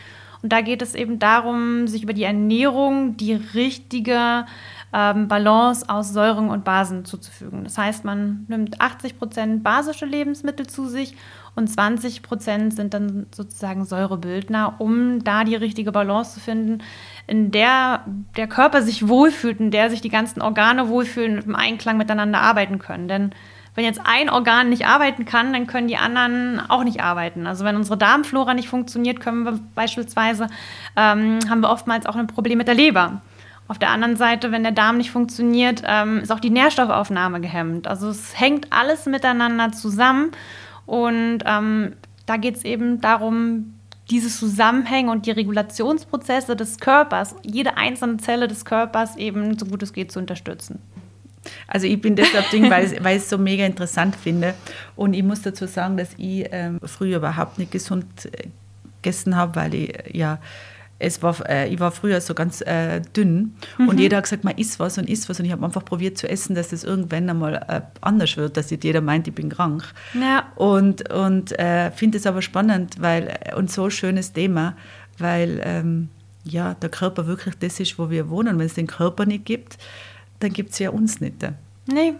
Und da geht es eben darum, sich über die Ernährung die richtige ähm, Balance aus Säuren und Basen zuzufügen. Das heißt, man nimmt 80 Prozent basische Lebensmittel zu sich und 20 Prozent sind dann sozusagen Säurebildner, um da die richtige Balance zu finden, in der der Körper sich wohlfühlt, in der sich die ganzen Organe wohlfühlen und im Einklang miteinander arbeiten können. Denn wenn jetzt ein Organ nicht arbeiten kann, dann können die anderen auch nicht arbeiten. Also wenn unsere Darmflora nicht funktioniert, können wir beispielsweise, ähm, haben wir oftmals auch ein Problem mit der Leber. Auf der anderen Seite, wenn der Darm nicht funktioniert, ähm, ist auch die Nährstoffaufnahme gehemmt. Also es hängt alles miteinander zusammen und ähm, da geht es eben darum, diese Zusammenhänge und die Regulationsprozesse des Körpers, jede einzelne Zelle des Körpers eben so gut es geht zu unterstützen. Also ich bin deshalb Ding, weil, ich, es so mega interessant finde. Und ich muss dazu sagen, dass ich ähm, früher überhaupt nicht gesund äh, gegessen habe, weil ich ja es war, äh, ich war früher so ganz äh, dünn mhm. und jeder hat gesagt, man isst was und isst was und ich habe einfach probiert zu essen, dass das irgendwann einmal äh, anders wird, dass nicht jeder meint, ich bin krank. Ja. Und, und äh, finde es aber spannend weil, äh, und so ein schönes Thema, weil ähm, ja, der Körper wirklich das ist, wo wir wohnen. Wenn es den Körper nicht gibt, dann gibt es ja uns nicht. Nee.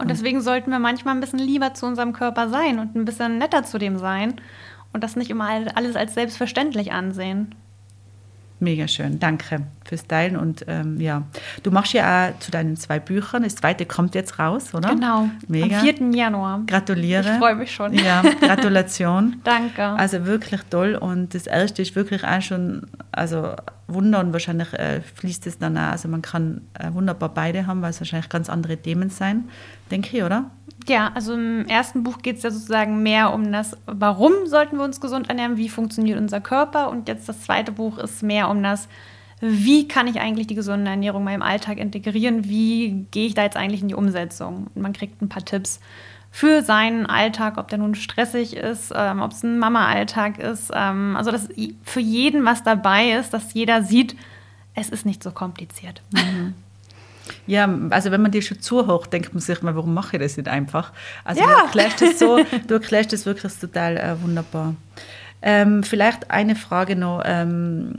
Und deswegen sollten wir manchmal ein bisschen lieber zu unserem Körper sein und ein bisschen netter zu dem sein und das nicht immer alles als selbstverständlich ansehen. Mega schön, danke fürs Teilen. Und ähm, ja, du machst ja auch zu deinen zwei Büchern. Das zweite kommt jetzt raus, oder? Genau. Mega. Am 4. Januar. Gratuliere. Ich freue mich schon. Ja, Gratulation. danke. Also wirklich toll. Und das erste ist wirklich auch schon, also Wunder und wahrscheinlich äh, fließt es dann auch. Also man kann äh, wunderbar beide haben, weil es wahrscheinlich ganz andere Themen sein, denke ich, oder? Ja, also im ersten Buch geht es ja sozusagen mehr um das, warum sollten wir uns gesund ernähren, wie funktioniert unser Körper. Und jetzt das zweite Buch ist mehr um das, wie kann ich eigentlich die gesunde Ernährung in meinem Alltag integrieren, wie gehe ich da jetzt eigentlich in die Umsetzung. Und man kriegt ein paar Tipps für seinen Alltag, ob der nun stressig ist, ähm, ob es ein Mama-Alltag ist. Ähm, also dass für jeden was dabei ist, dass jeder sieht, es ist nicht so kompliziert. Mhm. Ja, also wenn man dir schon zu hoch denkt man sich mal, warum mache ich das nicht einfach? Also ja. du erklärst das so, du erklärst das wirklich total äh, wunderbar. Ähm, vielleicht eine Frage noch. Ähm,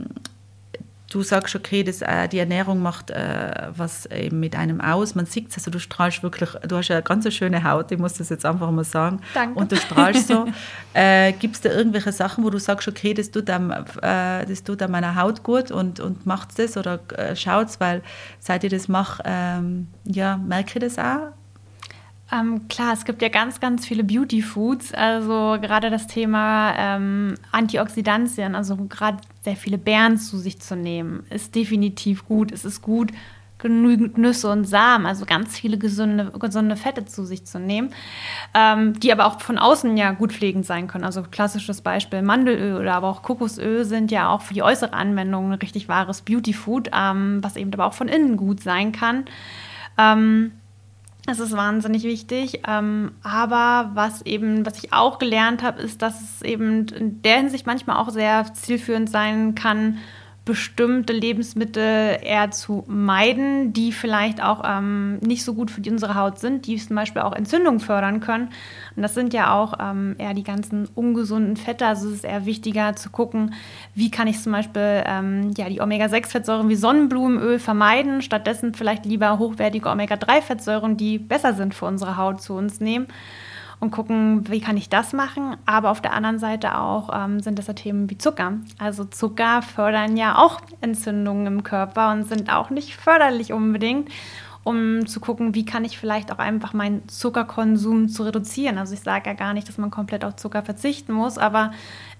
du sagst, okay, das, äh, die Ernährung macht äh, was eben mit einem aus. Man sieht es, also du strahlst wirklich, du hast ja eine ganz schöne Haut, ich muss das jetzt einfach mal sagen. Danke. Und du strahlst so. äh, Gibt es da irgendwelche Sachen, wo du sagst, okay, das tut einem, äh, das tut einem meiner Haut gut und, und macht das oder äh, schaut es, weil seit ich das mache, ähm, ja, merke ich das auch? Ähm, klar, es gibt ja ganz, ganz viele Beauty Foods. Also gerade das Thema ähm, Antioxidantien, also gerade sehr viele Beeren zu sich zu nehmen, ist definitiv gut. Es ist gut, genügend Nüsse und Samen, also ganz viele gesunde, gesunde Fette zu sich zu nehmen, ähm, die aber auch von außen ja gut pflegend sein können. Also klassisches Beispiel Mandelöl oder aber auch Kokosöl sind ja auch für die äußere Anwendung ein richtig wahres Beauty Food, ähm, was eben aber auch von innen gut sein kann. Ähm, das ist wahnsinnig wichtig. Ähm, aber was eben, was ich auch gelernt habe, ist, dass es eben in der Hinsicht manchmal auch sehr zielführend sein kann, bestimmte Lebensmittel eher zu meiden, die vielleicht auch ähm, nicht so gut für unsere Haut sind, die zum Beispiel auch Entzündungen fördern können. Und das sind ja auch ähm, eher die ganzen ungesunden Fette. Also es ist eher wichtiger zu gucken, wie kann ich zum Beispiel ähm, ja, die Omega-6-Fettsäuren wie Sonnenblumenöl vermeiden, stattdessen vielleicht lieber hochwertige Omega-3-Fettsäuren, die besser sind für unsere Haut, zu uns nehmen und gucken, wie kann ich das machen. Aber auf der anderen Seite auch ähm, sind das ja Themen wie Zucker. Also Zucker fördern ja auch Entzündungen im Körper und sind auch nicht förderlich unbedingt um zu gucken, wie kann ich vielleicht auch einfach meinen Zuckerkonsum zu reduzieren. Also ich sage ja gar nicht, dass man komplett auf Zucker verzichten muss, aber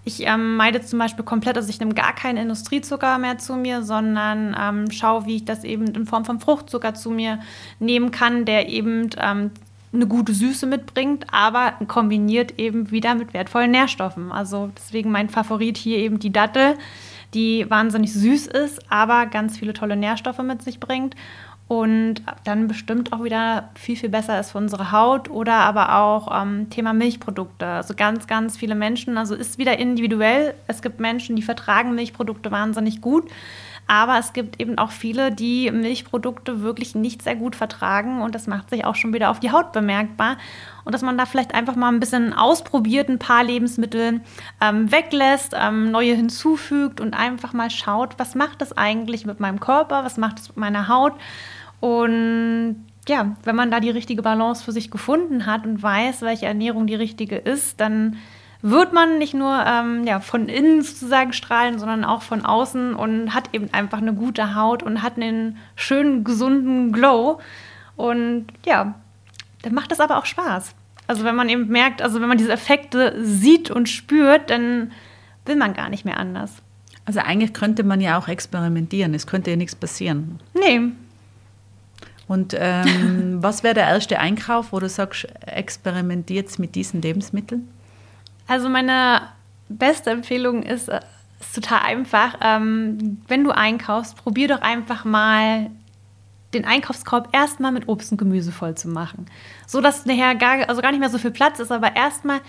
ich ähm, meide zum Beispiel komplett, also ich nehme gar keinen Industriezucker mehr zu mir, sondern ähm, schaue, wie ich das eben in Form von Fruchtzucker zu mir nehmen kann, der eben ähm, eine gute Süße mitbringt, aber kombiniert eben wieder mit wertvollen Nährstoffen. Also deswegen mein Favorit hier eben die Dattel, die wahnsinnig süß ist, aber ganz viele tolle Nährstoffe mit sich bringt und dann bestimmt auch wieder viel, viel besser ist für unsere Haut oder aber auch ähm, Thema Milchprodukte. Also ganz, ganz viele Menschen, also ist wieder individuell. Es gibt Menschen, die vertragen Milchprodukte wahnsinnig gut aber es gibt eben auch viele, die Milchprodukte wirklich nicht sehr gut vertragen und das macht sich auch schon wieder auf die Haut bemerkbar. Und dass man da vielleicht einfach mal ein bisschen ausprobiert, ein paar Lebensmittel ähm, weglässt, ähm, neue hinzufügt und einfach mal schaut, was macht das eigentlich mit meinem Körper, was macht es mit meiner Haut. Und ja, wenn man da die richtige Balance für sich gefunden hat und weiß, welche Ernährung die richtige ist, dann wird man nicht nur ähm, ja, von innen sozusagen strahlen, sondern auch von außen und hat eben einfach eine gute Haut und hat einen schönen, gesunden Glow. Und ja, dann macht das aber auch Spaß. Also wenn man eben merkt, also wenn man diese Effekte sieht und spürt, dann will man gar nicht mehr anders. Also eigentlich könnte man ja auch experimentieren. Es könnte ja nichts passieren. Nee. Und ähm, was wäre der erste Einkauf, wo du sagst, experimentiert mit diesen Lebensmitteln? Also meine beste Empfehlung ist, äh, ist total einfach. Ähm, wenn du einkaufst, probier doch einfach mal den Einkaufskorb erstmal mit Obst und Gemüse voll zu machen. So dass nachher gar, also gar nicht mehr so viel Platz ist, aber erstmal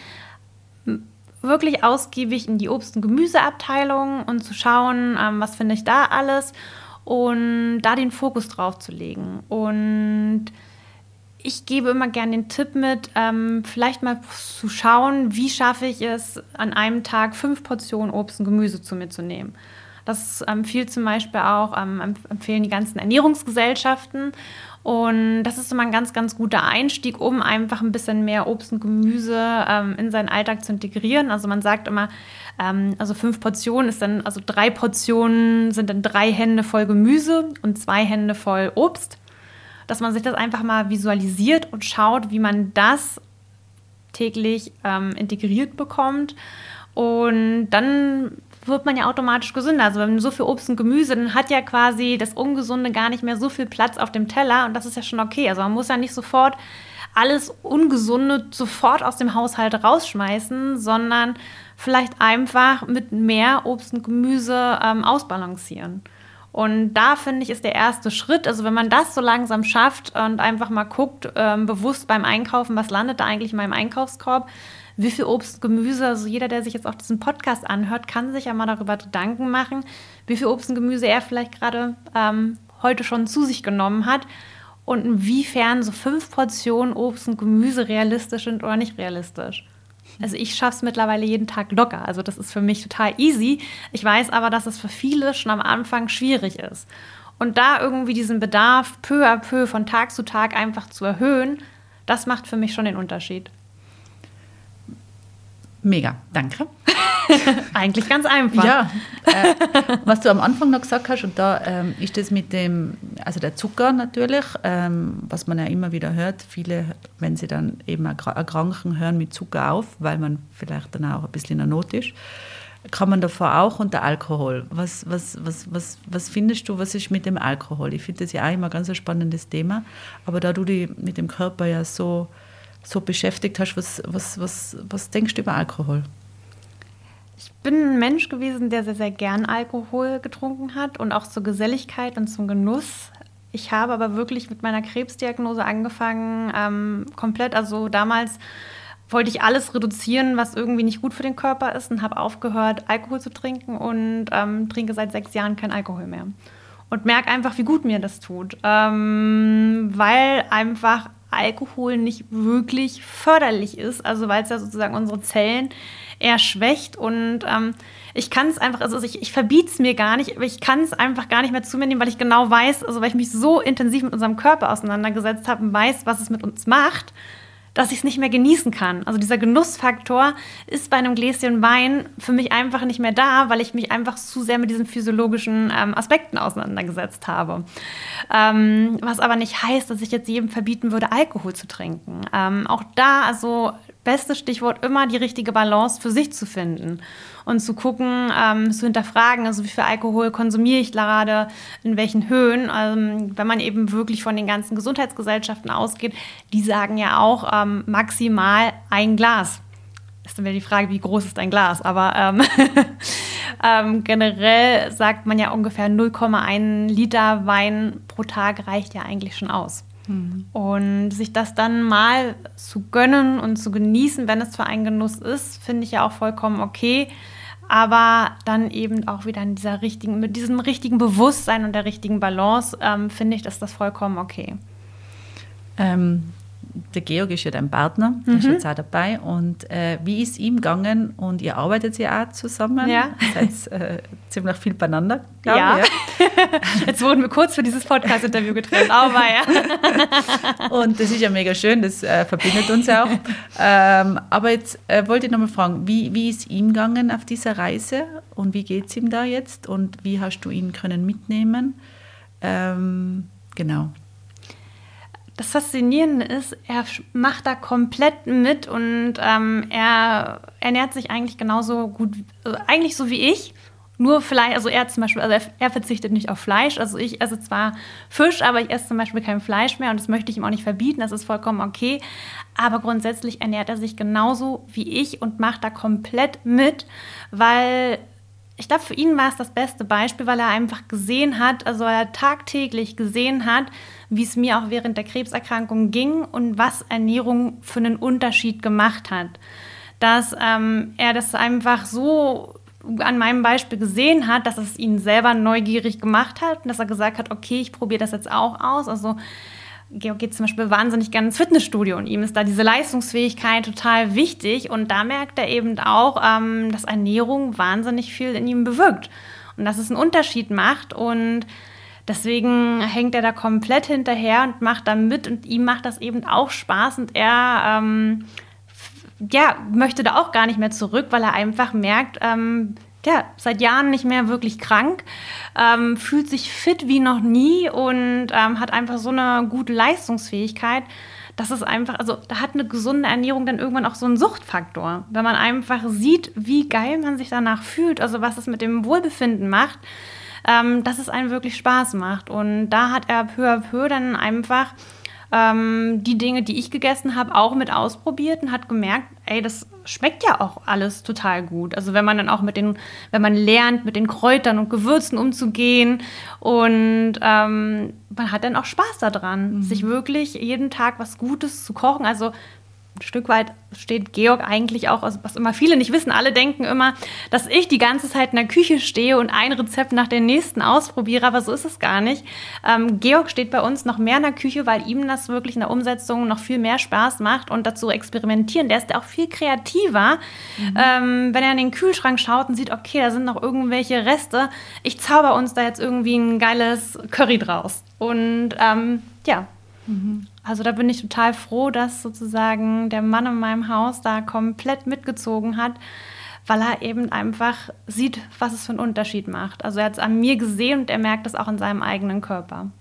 wirklich ausgiebig in die Obst- und Gemüseabteilung und zu schauen, ähm, was finde ich da alles und da den Fokus drauf zu legen. Und ich gebe immer gerne den Tipp mit, ähm, vielleicht mal zu schauen, wie schaffe ich es, an einem Tag fünf Portionen Obst und Gemüse zu mir zu nehmen. Das empfiehlt ähm, zum Beispiel auch, ähm, empfehlen die ganzen Ernährungsgesellschaften. Und das ist immer ein ganz, ganz guter Einstieg, um einfach ein bisschen mehr Obst und Gemüse ähm, in seinen Alltag zu integrieren. Also man sagt immer, ähm, also fünf Portionen ist dann, also drei Portionen sind dann drei Hände voll Gemüse und zwei Hände voll Obst. Dass man sich das einfach mal visualisiert und schaut, wie man das täglich ähm, integriert bekommt. Und dann wird man ja automatisch gesünder. Also wenn so viel Obst und Gemüse, dann hat ja quasi das Ungesunde gar nicht mehr so viel Platz auf dem Teller und das ist ja schon okay. Also man muss ja nicht sofort alles Ungesunde sofort aus dem Haushalt rausschmeißen, sondern vielleicht einfach mit mehr Obst und Gemüse ähm, ausbalancieren. Und da finde ich, ist der erste Schritt, also wenn man das so langsam schafft und einfach mal guckt, ähm, bewusst beim Einkaufen, was landet da eigentlich in meinem Einkaufskorb, wie viel Obst, Gemüse, also jeder, der sich jetzt auch diesen Podcast anhört, kann sich ja mal darüber Gedanken machen, wie viel Obst und Gemüse er vielleicht gerade ähm, heute schon zu sich genommen hat und inwiefern so fünf Portionen Obst und Gemüse realistisch sind oder nicht realistisch. Also ich schaffe es mittlerweile jeden Tag locker. Also das ist für mich total easy. Ich weiß aber, dass es für viele schon am Anfang schwierig ist. Und da irgendwie diesen Bedarf peu à peu von Tag zu Tag einfach zu erhöhen, das macht für mich schon den Unterschied. Mega, danke. Eigentlich ganz einfach. Ja, äh, was du am Anfang noch gesagt hast, und da ähm, ist das mit dem, also der Zucker natürlich, ähm, was man ja immer wieder hört, viele, wenn sie dann eben erkranken, hören mit Zucker auf, weil man vielleicht dann auch ein bisschen in der Not ist. Kann man davor auch und der Alkohol. Was, was, was, was, was findest du, was ist mit dem Alkohol? Ich finde das ja auch immer ganz ein spannendes Thema, aber da du dich mit dem Körper ja so so beschäftigt hast. Was, was, was, was denkst du über Alkohol? Ich bin ein Mensch gewesen, der sehr, sehr gern Alkohol getrunken hat und auch zur Geselligkeit und zum Genuss. Ich habe aber wirklich mit meiner Krebsdiagnose angefangen, ähm, komplett, also damals wollte ich alles reduzieren, was irgendwie nicht gut für den Körper ist und habe aufgehört, Alkohol zu trinken und ähm, trinke seit sechs Jahren kein Alkohol mehr. Und merke einfach, wie gut mir das tut, ähm, weil einfach Alkohol nicht wirklich förderlich ist, also weil es ja sozusagen unsere Zellen eher schwächt. Und ähm, ich kann es einfach, also ich, ich verbiete es mir gar nicht, aber ich kann es einfach gar nicht mehr zu mir nehmen, weil ich genau weiß, also weil ich mich so intensiv mit unserem Körper auseinandergesetzt habe und weiß, was es mit uns macht, dass ich es nicht mehr genießen kann. Also dieser Genussfaktor ist bei einem Gläschen Wein für mich einfach nicht mehr da, weil ich mich einfach zu sehr mit diesen physiologischen ähm, Aspekten auseinandergesetzt habe. Ähm, was aber nicht heißt, dass ich jetzt jedem verbieten würde, Alkohol zu trinken. Ähm, auch da, also bestes Stichwort, immer die richtige Balance für sich zu finden und zu gucken, ähm, zu hinterfragen, also wie viel Alkohol konsumiere ich gerade, in welchen Höhen. Ähm, wenn man eben wirklich von den ganzen Gesundheitsgesellschaften ausgeht, die sagen ja auch ähm, maximal ein Glas. Ist dann wieder die Frage, wie groß ist ein Glas? Aber ähm, ähm, generell sagt man ja ungefähr 0,1 Liter Wein pro Tag reicht ja eigentlich schon aus. Mhm. Und sich das dann mal zu gönnen und zu genießen, wenn es für einen Genuss ist, finde ich ja auch vollkommen okay. Aber dann eben auch wieder in dieser richtigen, mit diesem richtigen Bewusstsein und der richtigen Balance, ähm, finde ich, ist das vollkommen okay. Ähm, der Georg ist ja dein Partner, der mhm. ist jetzt auch dabei. Und äh, wie ist ihm gegangen? Und ihr arbeitet ja auch zusammen. Ja. Seid äh, ziemlich viel beieinander, ja. ja. jetzt wurden wir kurz für dieses Podcast-Interview getrennt. Aber ja. und das ist ja mega schön, das äh, verbindet uns ja auch. Ähm, aber jetzt äh, wollte ich nochmal fragen, wie, wie ist ihm gegangen auf dieser Reise? Und wie geht es ihm da jetzt? Und wie hast du ihn können mitnehmen? Ähm, genau das Faszinierende ist, er macht da komplett mit und ähm, er ernährt sich eigentlich genauso gut, also eigentlich so wie ich, nur Fleisch, also er zum Beispiel, also er, er, verzichtet nicht auf Fleisch. Also ich esse zwar Fisch, aber ich esse zum Beispiel kein Fleisch mehr und das möchte ich ihm auch nicht verbieten, das ist vollkommen okay. Aber grundsätzlich ernährt er sich genauso wie ich und macht da komplett mit, weil ich glaube, für ihn war es das beste Beispiel, weil er einfach gesehen hat, also er tagtäglich gesehen hat, wie es mir auch während der Krebserkrankung ging und was Ernährung für einen Unterschied gemacht hat. Dass ähm, er das einfach so an meinem Beispiel gesehen hat, dass es ihn selber neugierig gemacht hat und dass er gesagt hat, okay, ich probiere das jetzt auch aus. Also Georg geht zum Beispiel wahnsinnig gerne ins Fitnessstudio und ihm ist da diese Leistungsfähigkeit total wichtig und da merkt er eben auch, ähm, dass Ernährung wahnsinnig viel in ihm bewirkt und dass es einen Unterschied macht und deswegen hängt er da komplett hinterher und macht da mit und ihm macht das eben auch Spaß und er ähm, ja, möchte da auch gar nicht mehr zurück, weil er einfach merkt, ähm, ja, seit Jahren nicht mehr wirklich krank, ähm, fühlt sich fit wie noch nie und ähm, hat einfach so eine gute Leistungsfähigkeit. Das ist einfach, also da hat eine gesunde Ernährung dann irgendwann auch so einen Suchtfaktor. Wenn man einfach sieht, wie geil man sich danach fühlt, also was es mit dem Wohlbefinden macht, ähm, dass es einem wirklich Spaß macht. Und da hat er peu à peu dann einfach ähm, die Dinge, die ich gegessen habe, auch mit ausprobiert und hat gemerkt, ey, das schmeckt ja auch alles total gut. Also wenn man dann auch mit den, wenn man lernt, mit den Kräutern und Gewürzen umzugehen und ähm, man hat dann auch Spaß daran, mhm. sich wirklich jeden Tag was Gutes zu kochen. Also ein Stück weit steht Georg eigentlich auch, also was immer viele nicht wissen, alle denken immer, dass ich die ganze Zeit in der Küche stehe und ein Rezept nach dem nächsten ausprobiere, aber so ist es gar nicht. Ähm, Georg steht bei uns noch mehr in der Küche, weil ihm das wirklich in der Umsetzung noch viel mehr Spaß macht und dazu experimentieren. Der ist ja auch viel kreativer, mhm. ähm, wenn er in den Kühlschrank schaut und sieht, okay, da sind noch irgendwelche Reste. Ich zauber uns da jetzt irgendwie ein geiles Curry draus. Und ähm, ja, Mhm. Also da bin ich total froh, dass sozusagen der Mann in meinem Haus da komplett mitgezogen hat, weil er eben einfach sieht, was es für einen Unterschied macht. Also er hat es an mir gesehen und er merkt es auch in seinem eigenen Körper.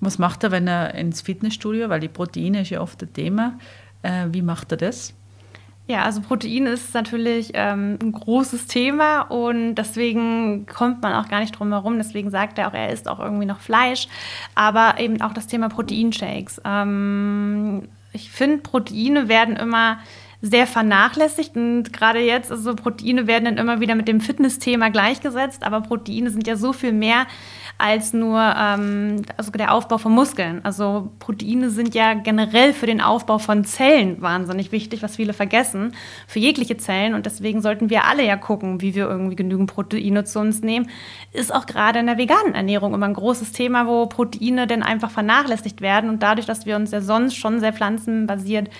Was macht er, wenn er ins Fitnessstudio, weil die Proteine ist ja oft ein Thema, äh, wie macht er das? Ja, also Protein ist natürlich ähm, ein großes Thema und deswegen kommt man auch gar nicht drum herum. Deswegen sagt er auch, er isst auch irgendwie noch Fleisch, aber eben auch das Thema Proteinshakes. Ähm, ich finde, Proteine werden immer sehr vernachlässigt und gerade jetzt, also Proteine werden dann immer wieder mit dem Fitnessthema gleichgesetzt, aber Proteine sind ja so viel mehr als nur ähm, also der Aufbau von Muskeln. Also Proteine sind ja generell für den Aufbau von Zellen wahnsinnig wichtig, was viele vergessen, für jegliche Zellen. Und deswegen sollten wir alle ja gucken, wie wir irgendwie genügend Proteine zu uns nehmen. Ist auch gerade in der veganen Ernährung immer ein großes Thema, wo Proteine dann einfach vernachlässigt werden. Und dadurch, dass wir uns ja sonst schon sehr pflanzenbasiert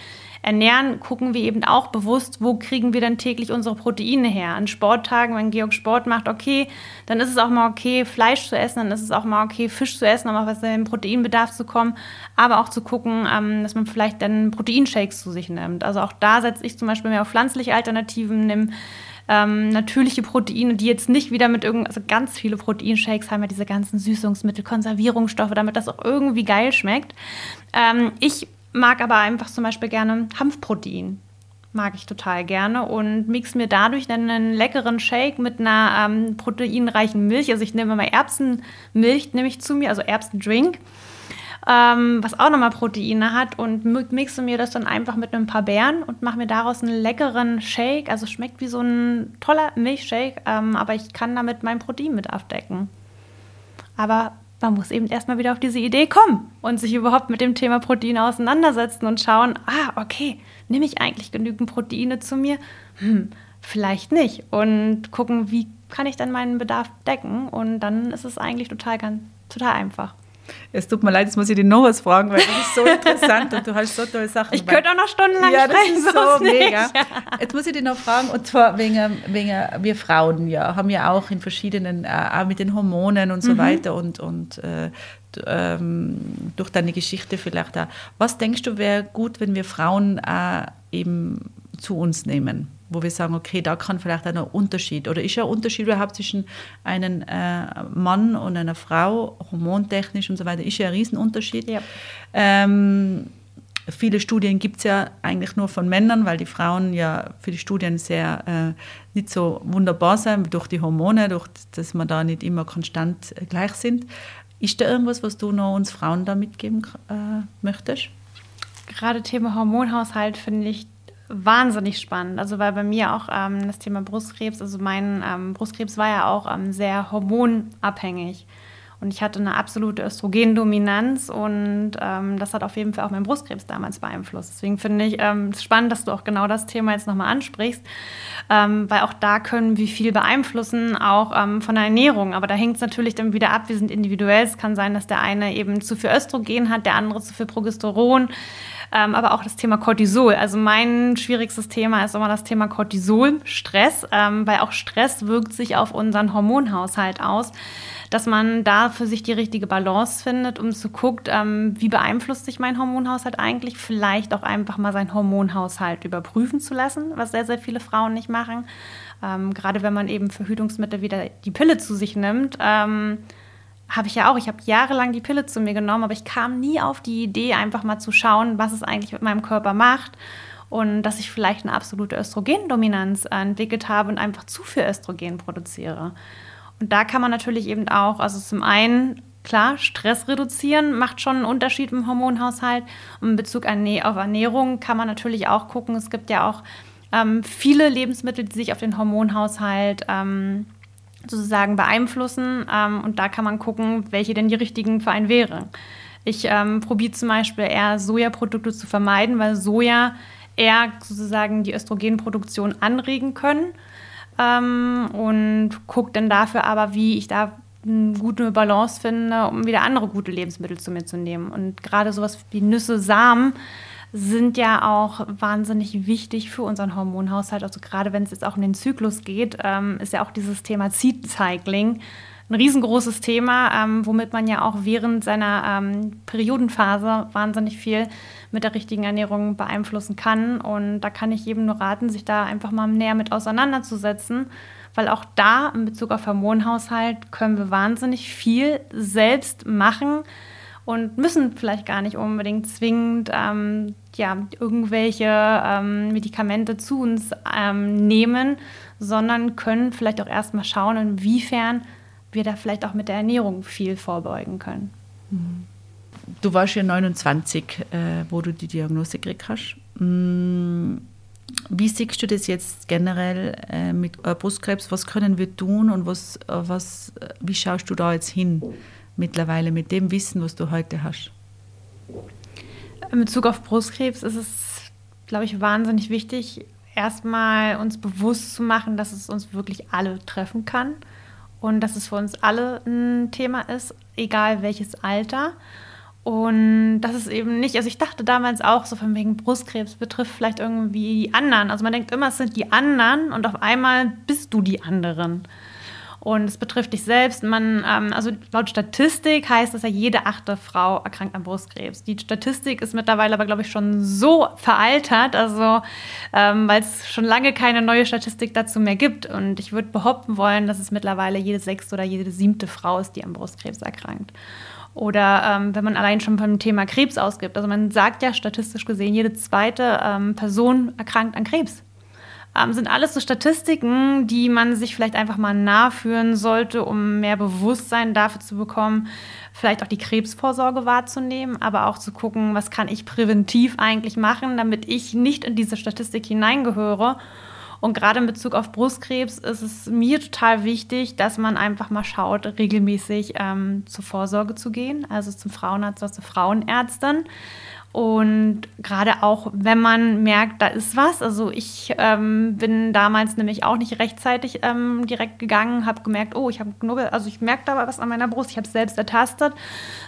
ernähren, gucken wir eben auch bewusst, wo kriegen wir dann täglich unsere Proteine her. An Sporttagen, wenn Georg Sport macht, okay, dann ist es auch mal okay, Fleisch zu essen, dann ist es auch mal okay, Fisch zu essen, um auf den Proteinbedarf zu kommen, aber auch zu gucken, ähm, dass man vielleicht dann Proteinshakes zu sich nimmt. Also auch da setze ich zum Beispiel mehr auf pflanzliche Alternativen, nimm ähm, natürliche Proteine, die jetzt nicht wieder mit irgend, also ganz viele Proteinshakes haben ja diese ganzen Süßungsmittel, Konservierungsstoffe, damit das auch irgendwie geil schmeckt. Ähm, ich mag aber einfach zum Beispiel gerne Hanfprotein. Mag ich total gerne und mix mir dadurch dann einen leckeren Shake mit einer ähm, proteinreichen Milch. Also ich nehme mal Erbsenmilch, nehme ich zu mir, also Erbsendrink, ähm, was auch nochmal Proteine hat und mixe mir das dann einfach mit ein paar Beeren und mache mir daraus einen leckeren Shake. Also schmeckt wie so ein toller Milchshake, ähm, aber ich kann damit mein Protein mit abdecken. Aber man muss eben erstmal wieder auf diese Idee kommen und sich überhaupt mit dem Thema Proteine auseinandersetzen und schauen, ah, okay, nehme ich eigentlich genügend Proteine zu mir? Hm, vielleicht nicht. Und gucken, wie kann ich dann meinen Bedarf decken? Und dann ist es eigentlich total, ganz, total einfach. Es tut mir leid, jetzt muss ich dir noch was fragen, weil das ist so interessant und du hast so tolle Sachen. Ich könnte auch noch stundenlang ja, sprechen. Das ist so mega. Jetzt muss ich dir noch fragen, und zwar wegen, wegen wir Frauen ja, haben ja auch in verschiedenen, äh, auch mit den Hormonen und so mhm. weiter und, und äh, ähm, durch deine Geschichte vielleicht auch. Was denkst du, wäre gut, wenn wir Frauen äh, eben zu uns nehmen? Wo wir sagen, okay, da kann vielleicht ein Unterschied oder ist ja ein Unterschied überhaupt zwischen einem äh, Mann und einer Frau, hormontechnisch und so weiter, ist ja ein Riesenunterschied. Ja. Ähm, viele Studien gibt es ja eigentlich nur von Männern, weil die Frauen ja für die Studien sehr äh, nicht so wunderbar sind durch die Hormone, durch dass wir da nicht immer konstant äh, gleich sind. Ist da irgendwas, was du noch uns Frauen da mitgeben äh, möchtest? Gerade Thema Hormonhaushalt finde ich wahnsinnig spannend. Also weil bei mir auch ähm, das Thema Brustkrebs, also mein ähm, Brustkrebs war ja auch ähm, sehr hormonabhängig. Und ich hatte eine absolute Östrogendominanz und ähm, das hat auf jeden Fall auch meinen Brustkrebs damals beeinflusst. Deswegen finde ich ähm, es spannend, dass du auch genau das Thema jetzt nochmal ansprichst, ähm, weil auch da können wir viel beeinflussen, auch ähm, von der Ernährung. Aber da hängt es natürlich dann wieder ab, wir sind individuell. Es kann sein, dass der eine eben zu viel Östrogen hat, der andere zu viel Progesteron. Ähm, aber auch das Thema Cortisol. Also mein schwierigstes Thema ist immer das Thema Cortisol, Stress, ähm, weil auch Stress wirkt sich auf unseren Hormonhaushalt aus dass man da für sich die richtige Balance findet, um zu gucken, ähm, wie beeinflusst sich mein Hormonhaushalt eigentlich. Vielleicht auch einfach mal seinen Hormonhaushalt überprüfen zu lassen, was sehr, sehr viele Frauen nicht machen. Ähm, gerade wenn man eben Verhütungsmittel wieder die Pille zu sich nimmt. Habe ich ja auch. Ich habe jahrelang die Pille zu mir genommen, aber ich kam nie auf die Idee, einfach mal zu schauen, was es eigentlich mit meinem Körper macht und dass ich vielleicht eine absolute Östrogendominanz entwickelt habe und einfach zu viel Östrogen produziere. Und da kann man natürlich eben auch, also zum einen, klar, Stress reduzieren macht schon einen Unterschied im Hormonhaushalt. Und in Bezug auf Ernährung kann man natürlich auch gucken, es gibt ja auch ähm, viele Lebensmittel, die sich auf den Hormonhaushalt ähm, sozusagen beeinflussen. Ähm, und da kann man gucken, welche denn die richtigen für einen wären. Ich ähm, probiere zum Beispiel eher Sojaprodukte zu vermeiden, weil Soja eher sozusagen die Östrogenproduktion anregen können ähm, und gucke dann dafür aber, wie ich da eine gute Balance finde, um wieder andere gute Lebensmittel zu mir zu nehmen. Und gerade sowas wie Nüsse, Samen sind ja auch wahnsinnig wichtig für unseren Hormonhaushalt. Also gerade wenn es jetzt auch um den Zyklus geht, ähm, ist ja auch dieses Thema Seed Cycling ein riesengroßes Thema, ähm, womit man ja auch während seiner ähm, Periodenphase wahnsinnig viel mit der richtigen Ernährung beeinflussen kann. Und da kann ich jedem nur raten, sich da einfach mal näher mit auseinanderzusetzen, weil auch da in Bezug auf Hormonhaushalt können wir wahnsinnig viel selbst machen und müssen vielleicht gar nicht unbedingt zwingend ähm, ja, irgendwelche ähm, Medikamente zu uns ähm, nehmen, sondern können vielleicht auch erstmal schauen, inwiefern wir da vielleicht auch mit der Ernährung viel vorbeugen können. Du warst ja 29, äh, wo du die Diagnose gekriegt hast. Mm, wie siehst du das jetzt generell äh, mit äh, Brustkrebs? Was können wir tun und was, äh, was, äh, wie schaust du da jetzt hin mittlerweile mit dem Wissen, was du heute hast? In Bezug auf Brustkrebs ist es, glaube ich, wahnsinnig wichtig, erstmal uns bewusst zu machen, dass es uns wirklich alle treffen kann und dass es für uns alle ein Thema ist, egal welches Alter. Und das ist eben nicht, also ich dachte damals auch so von wegen Brustkrebs betrifft vielleicht irgendwie die anderen. Also man denkt immer, es sind die anderen und auf einmal bist du die anderen. Und es betrifft dich selbst. Man, ähm, also laut Statistik heißt es ja, jede achte Frau erkrankt an Brustkrebs. Die Statistik ist mittlerweile aber, glaube ich, schon so veraltert, also ähm, weil es schon lange keine neue Statistik dazu mehr gibt. Und ich würde behaupten wollen, dass es mittlerweile jede sechste oder jede siebte Frau ist, die an Brustkrebs erkrankt. Oder ähm, wenn man allein schon beim Thema Krebs ausgibt. Also man sagt ja statistisch gesehen, jede zweite ähm, Person erkrankt an Krebs ähm, sind alles so Statistiken, die man sich vielleicht einfach mal nachführen sollte, um mehr Bewusstsein dafür zu bekommen, vielleicht auch die Krebsvorsorge wahrzunehmen, aber auch zu gucken, was kann ich präventiv eigentlich machen, damit ich nicht in diese Statistik hineingehöre. Und gerade in Bezug auf Brustkrebs ist es mir total wichtig, dass man einfach mal schaut, regelmäßig ähm, zur Vorsorge zu gehen, also zum Frauenarzt oder zur Frauenärztin und gerade auch, wenn man merkt, da ist was. Also ich ähm, bin damals nämlich auch nicht rechtzeitig ähm, direkt gegangen, habe gemerkt, oh, ich habe Knubbel, also ich merke da was an meiner Brust, ich habe es selbst ertastet,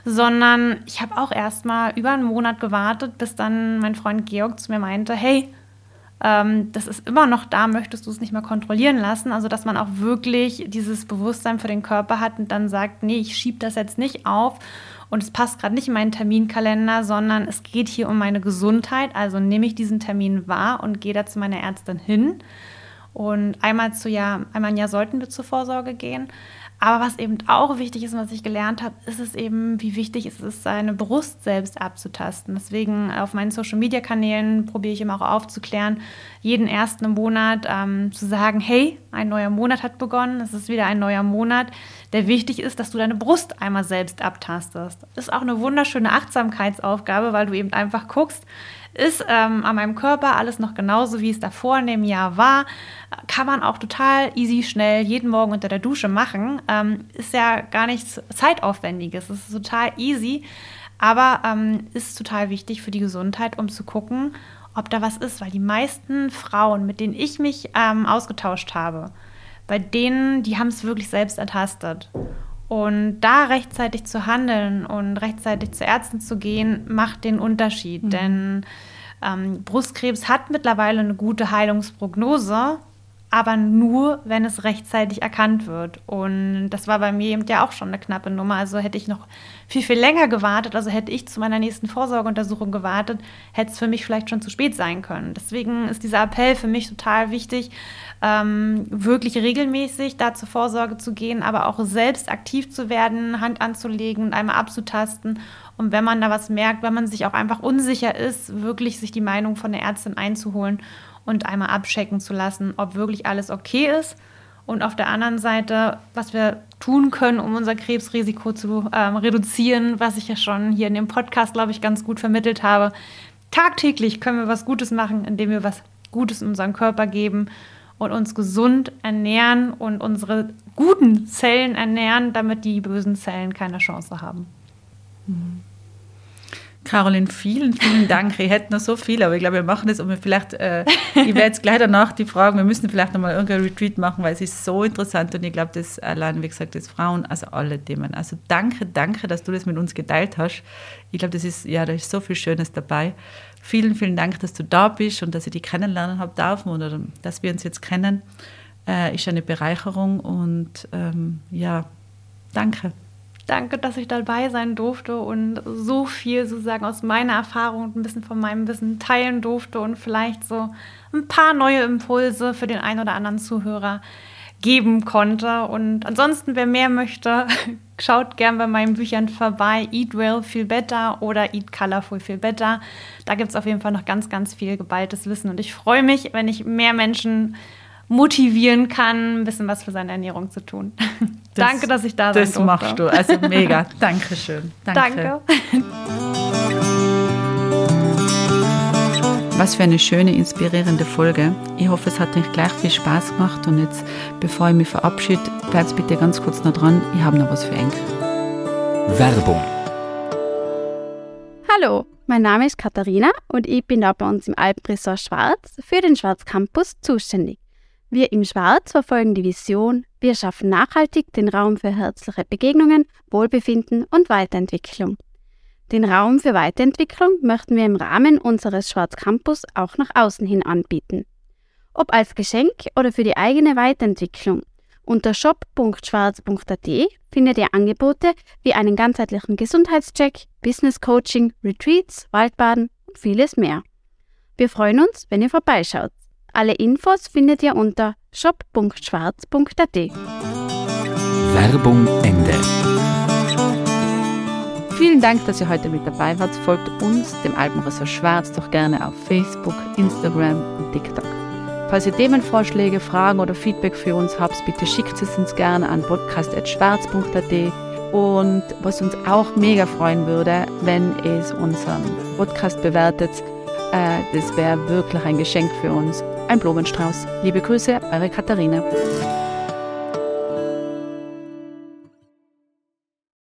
sondern ich habe auch erst mal über einen Monat gewartet, bis dann mein Freund Georg zu mir meinte, hey, ähm, das ist immer noch da, möchtest du es nicht mehr kontrollieren lassen? Also, dass man auch wirklich dieses Bewusstsein für den Körper hat und dann sagt, nee, ich schiebe das jetzt nicht auf und es passt gerade nicht in meinen Terminkalender, sondern es geht hier um meine Gesundheit. Also nehme ich diesen Termin wahr und gehe da zu meiner Ärztin hin. Und einmal, zu Jahr, einmal im Jahr sollten wir zur Vorsorge gehen. Aber was eben auch wichtig ist und was ich gelernt habe, ist es eben, wie wichtig es ist, seine Brust selbst abzutasten. Deswegen auf meinen Social-Media-Kanälen probiere ich immer auch aufzuklären, jeden ersten Monat ähm, zu sagen, hey, ein neuer Monat hat begonnen, es ist wieder ein neuer Monat, der wichtig ist, dass du deine Brust einmal selbst abtastest. Ist auch eine wunderschöne Achtsamkeitsaufgabe, weil du eben einfach guckst, ist ähm, an meinem Körper alles noch genauso, wie es davor in dem Jahr war. Kann man auch total easy, schnell jeden Morgen unter der Dusche machen. Ähm, ist ja gar nichts Zeitaufwendiges. Es ist total easy, aber ähm, ist total wichtig für die Gesundheit, um zu gucken, ob da was ist. Weil die meisten Frauen, mit denen ich mich ähm, ausgetauscht habe, bei denen, die haben es wirklich selbst ertastet. Und da rechtzeitig zu handeln und rechtzeitig zu Ärzten zu gehen, macht den Unterschied. Mhm. Denn ähm, Brustkrebs hat mittlerweile eine gute Heilungsprognose, aber nur, wenn es rechtzeitig erkannt wird. Und das war bei mir eben ja auch schon eine knappe Nummer. Also hätte ich noch viel, viel länger gewartet, also hätte ich zu meiner nächsten Vorsorgeuntersuchung gewartet, hätte es für mich vielleicht schon zu spät sein können. Deswegen ist dieser Appell für mich total wichtig, ähm, wirklich regelmäßig da zur Vorsorge zu gehen, aber auch selbst aktiv zu werden, Hand anzulegen und einmal abzutasten. Und wenn man da was merkt, wenn man sich auch einfach unsicher ist, wirklich sich die Meinung von der Ärztin einzuholen und einmal abchecken zu lassen, ob wirklich alles okay ist. Und auf der anderen Seite, was wir tun können, um unser Krebsrisiko zu ähm, reduzieren, was ich ja schon hier in dem Podcast, glaube ich, ganz gut vermittelt habe. Tagtäglich können wir was Gutes machen, indem wir was Gutes in unseren Körper geben und uns gesund ernähren und unsere guten Zellen ernähren, damit die bösen Zellen keine Chance haben. Mhm. Caroline, vielen, vielen Dank. Ich hätte noch so viel, aber ich glaube, wir machen das und wir vielleicht, äh, ich werde jetzt gleich danach die Fragen, wir müssen vielleicht nochmal irgendein Retreat machen, weil es ist so interessant und ich glaube, das allein, wie gesagt, das Frauen, also alle Themen. Also danke, danke, dass du das mit uns geteilt hast. Ich glaube, das ist, ja, da ist so viel Schönes dabei. Vielen, vielen Dank, dass du da bist und dass ich dich kennenlernen habe dürfen oder dass wir uns jetzt kennen. Äh, ist eine Bereicherung und ähm, ja, danke. Danke, dass ich dabei sein durfte und so viel sozusagen aus meiner Erfahrung und ein bisschen von meinem Wissen teilen durfte und vielleicht so ein paar neue Impulse für den einen oder anderen Zuhörer geben konnte. Und ansonsten, wer mehr möchte, schaut gern bei meinen Büchern vorbei. Eat Well, Feel Better oder Eat Colorful, Feel Better. Da gibt es auf jeden Fall noch ganz, ganz viel geballtes Wissen. Und ich freue mich, wenn ich mehr Menschen motivieren kann, ein bisschen was für seine Ernährung zu tun. Das, Danke, dass ich da sein Das machst du, also mega. Dankeschön. Danke. Danke. Was für eine schöne, inspirierende Folge. Ich hoffe, es hat euch gleich viel Spaß gemacht. Und jetzt, bevor ich mich verabschiede, bleibt bitte ganz kurz noch dran. Ich habe noch was für euch. Werbung. Hallo, mein Name ist Katharina und ich bin da bei uns im Alpenresort Schwarz für den Schwarz Campus zuständig. Wir im Schwarz verfolgen die Vision, wir schaffen nachhaltig den Raum für herzliche Begegnungen, Wohlbefinden und Weiterentwicklung. Den Raum für Weiterentwicklung möchten wir im Rahmen unseres Schwarz Campus auch nach außen hin anbieten. Ob als Geschenk oder für die eigene Weiterentwicklung. Unter shop.schwarz.at findet ihr Angebote wie einen ganzheitlichen Gesundheitscheck, Business Coaching, Retreats, Waldbaden und vieles mehr. Wir freuen uns, wenn ihr vorbeischaut. Alle Infos findet ihr unter shop.schwarz.at. Werbung Ende. Vielen Dank, dass ihr heute mit dabei wart. Folgt uns, dem Alpenressort Schwarz, doch gerne auf Facebook, Instagram und TikTok. Falls ihr Themenvorschläge, Fragen oder Feedback für uns habt, bitte schickt es uns gerne an podcast.schwarz.at. Und was uns auch mega freuen würde, wenn es unseren Podcast bewertet, äh, das wäre wirklich ein Geschenk für uns. Ein Blumenstrauß. Liebe Grüße, eure Katharina.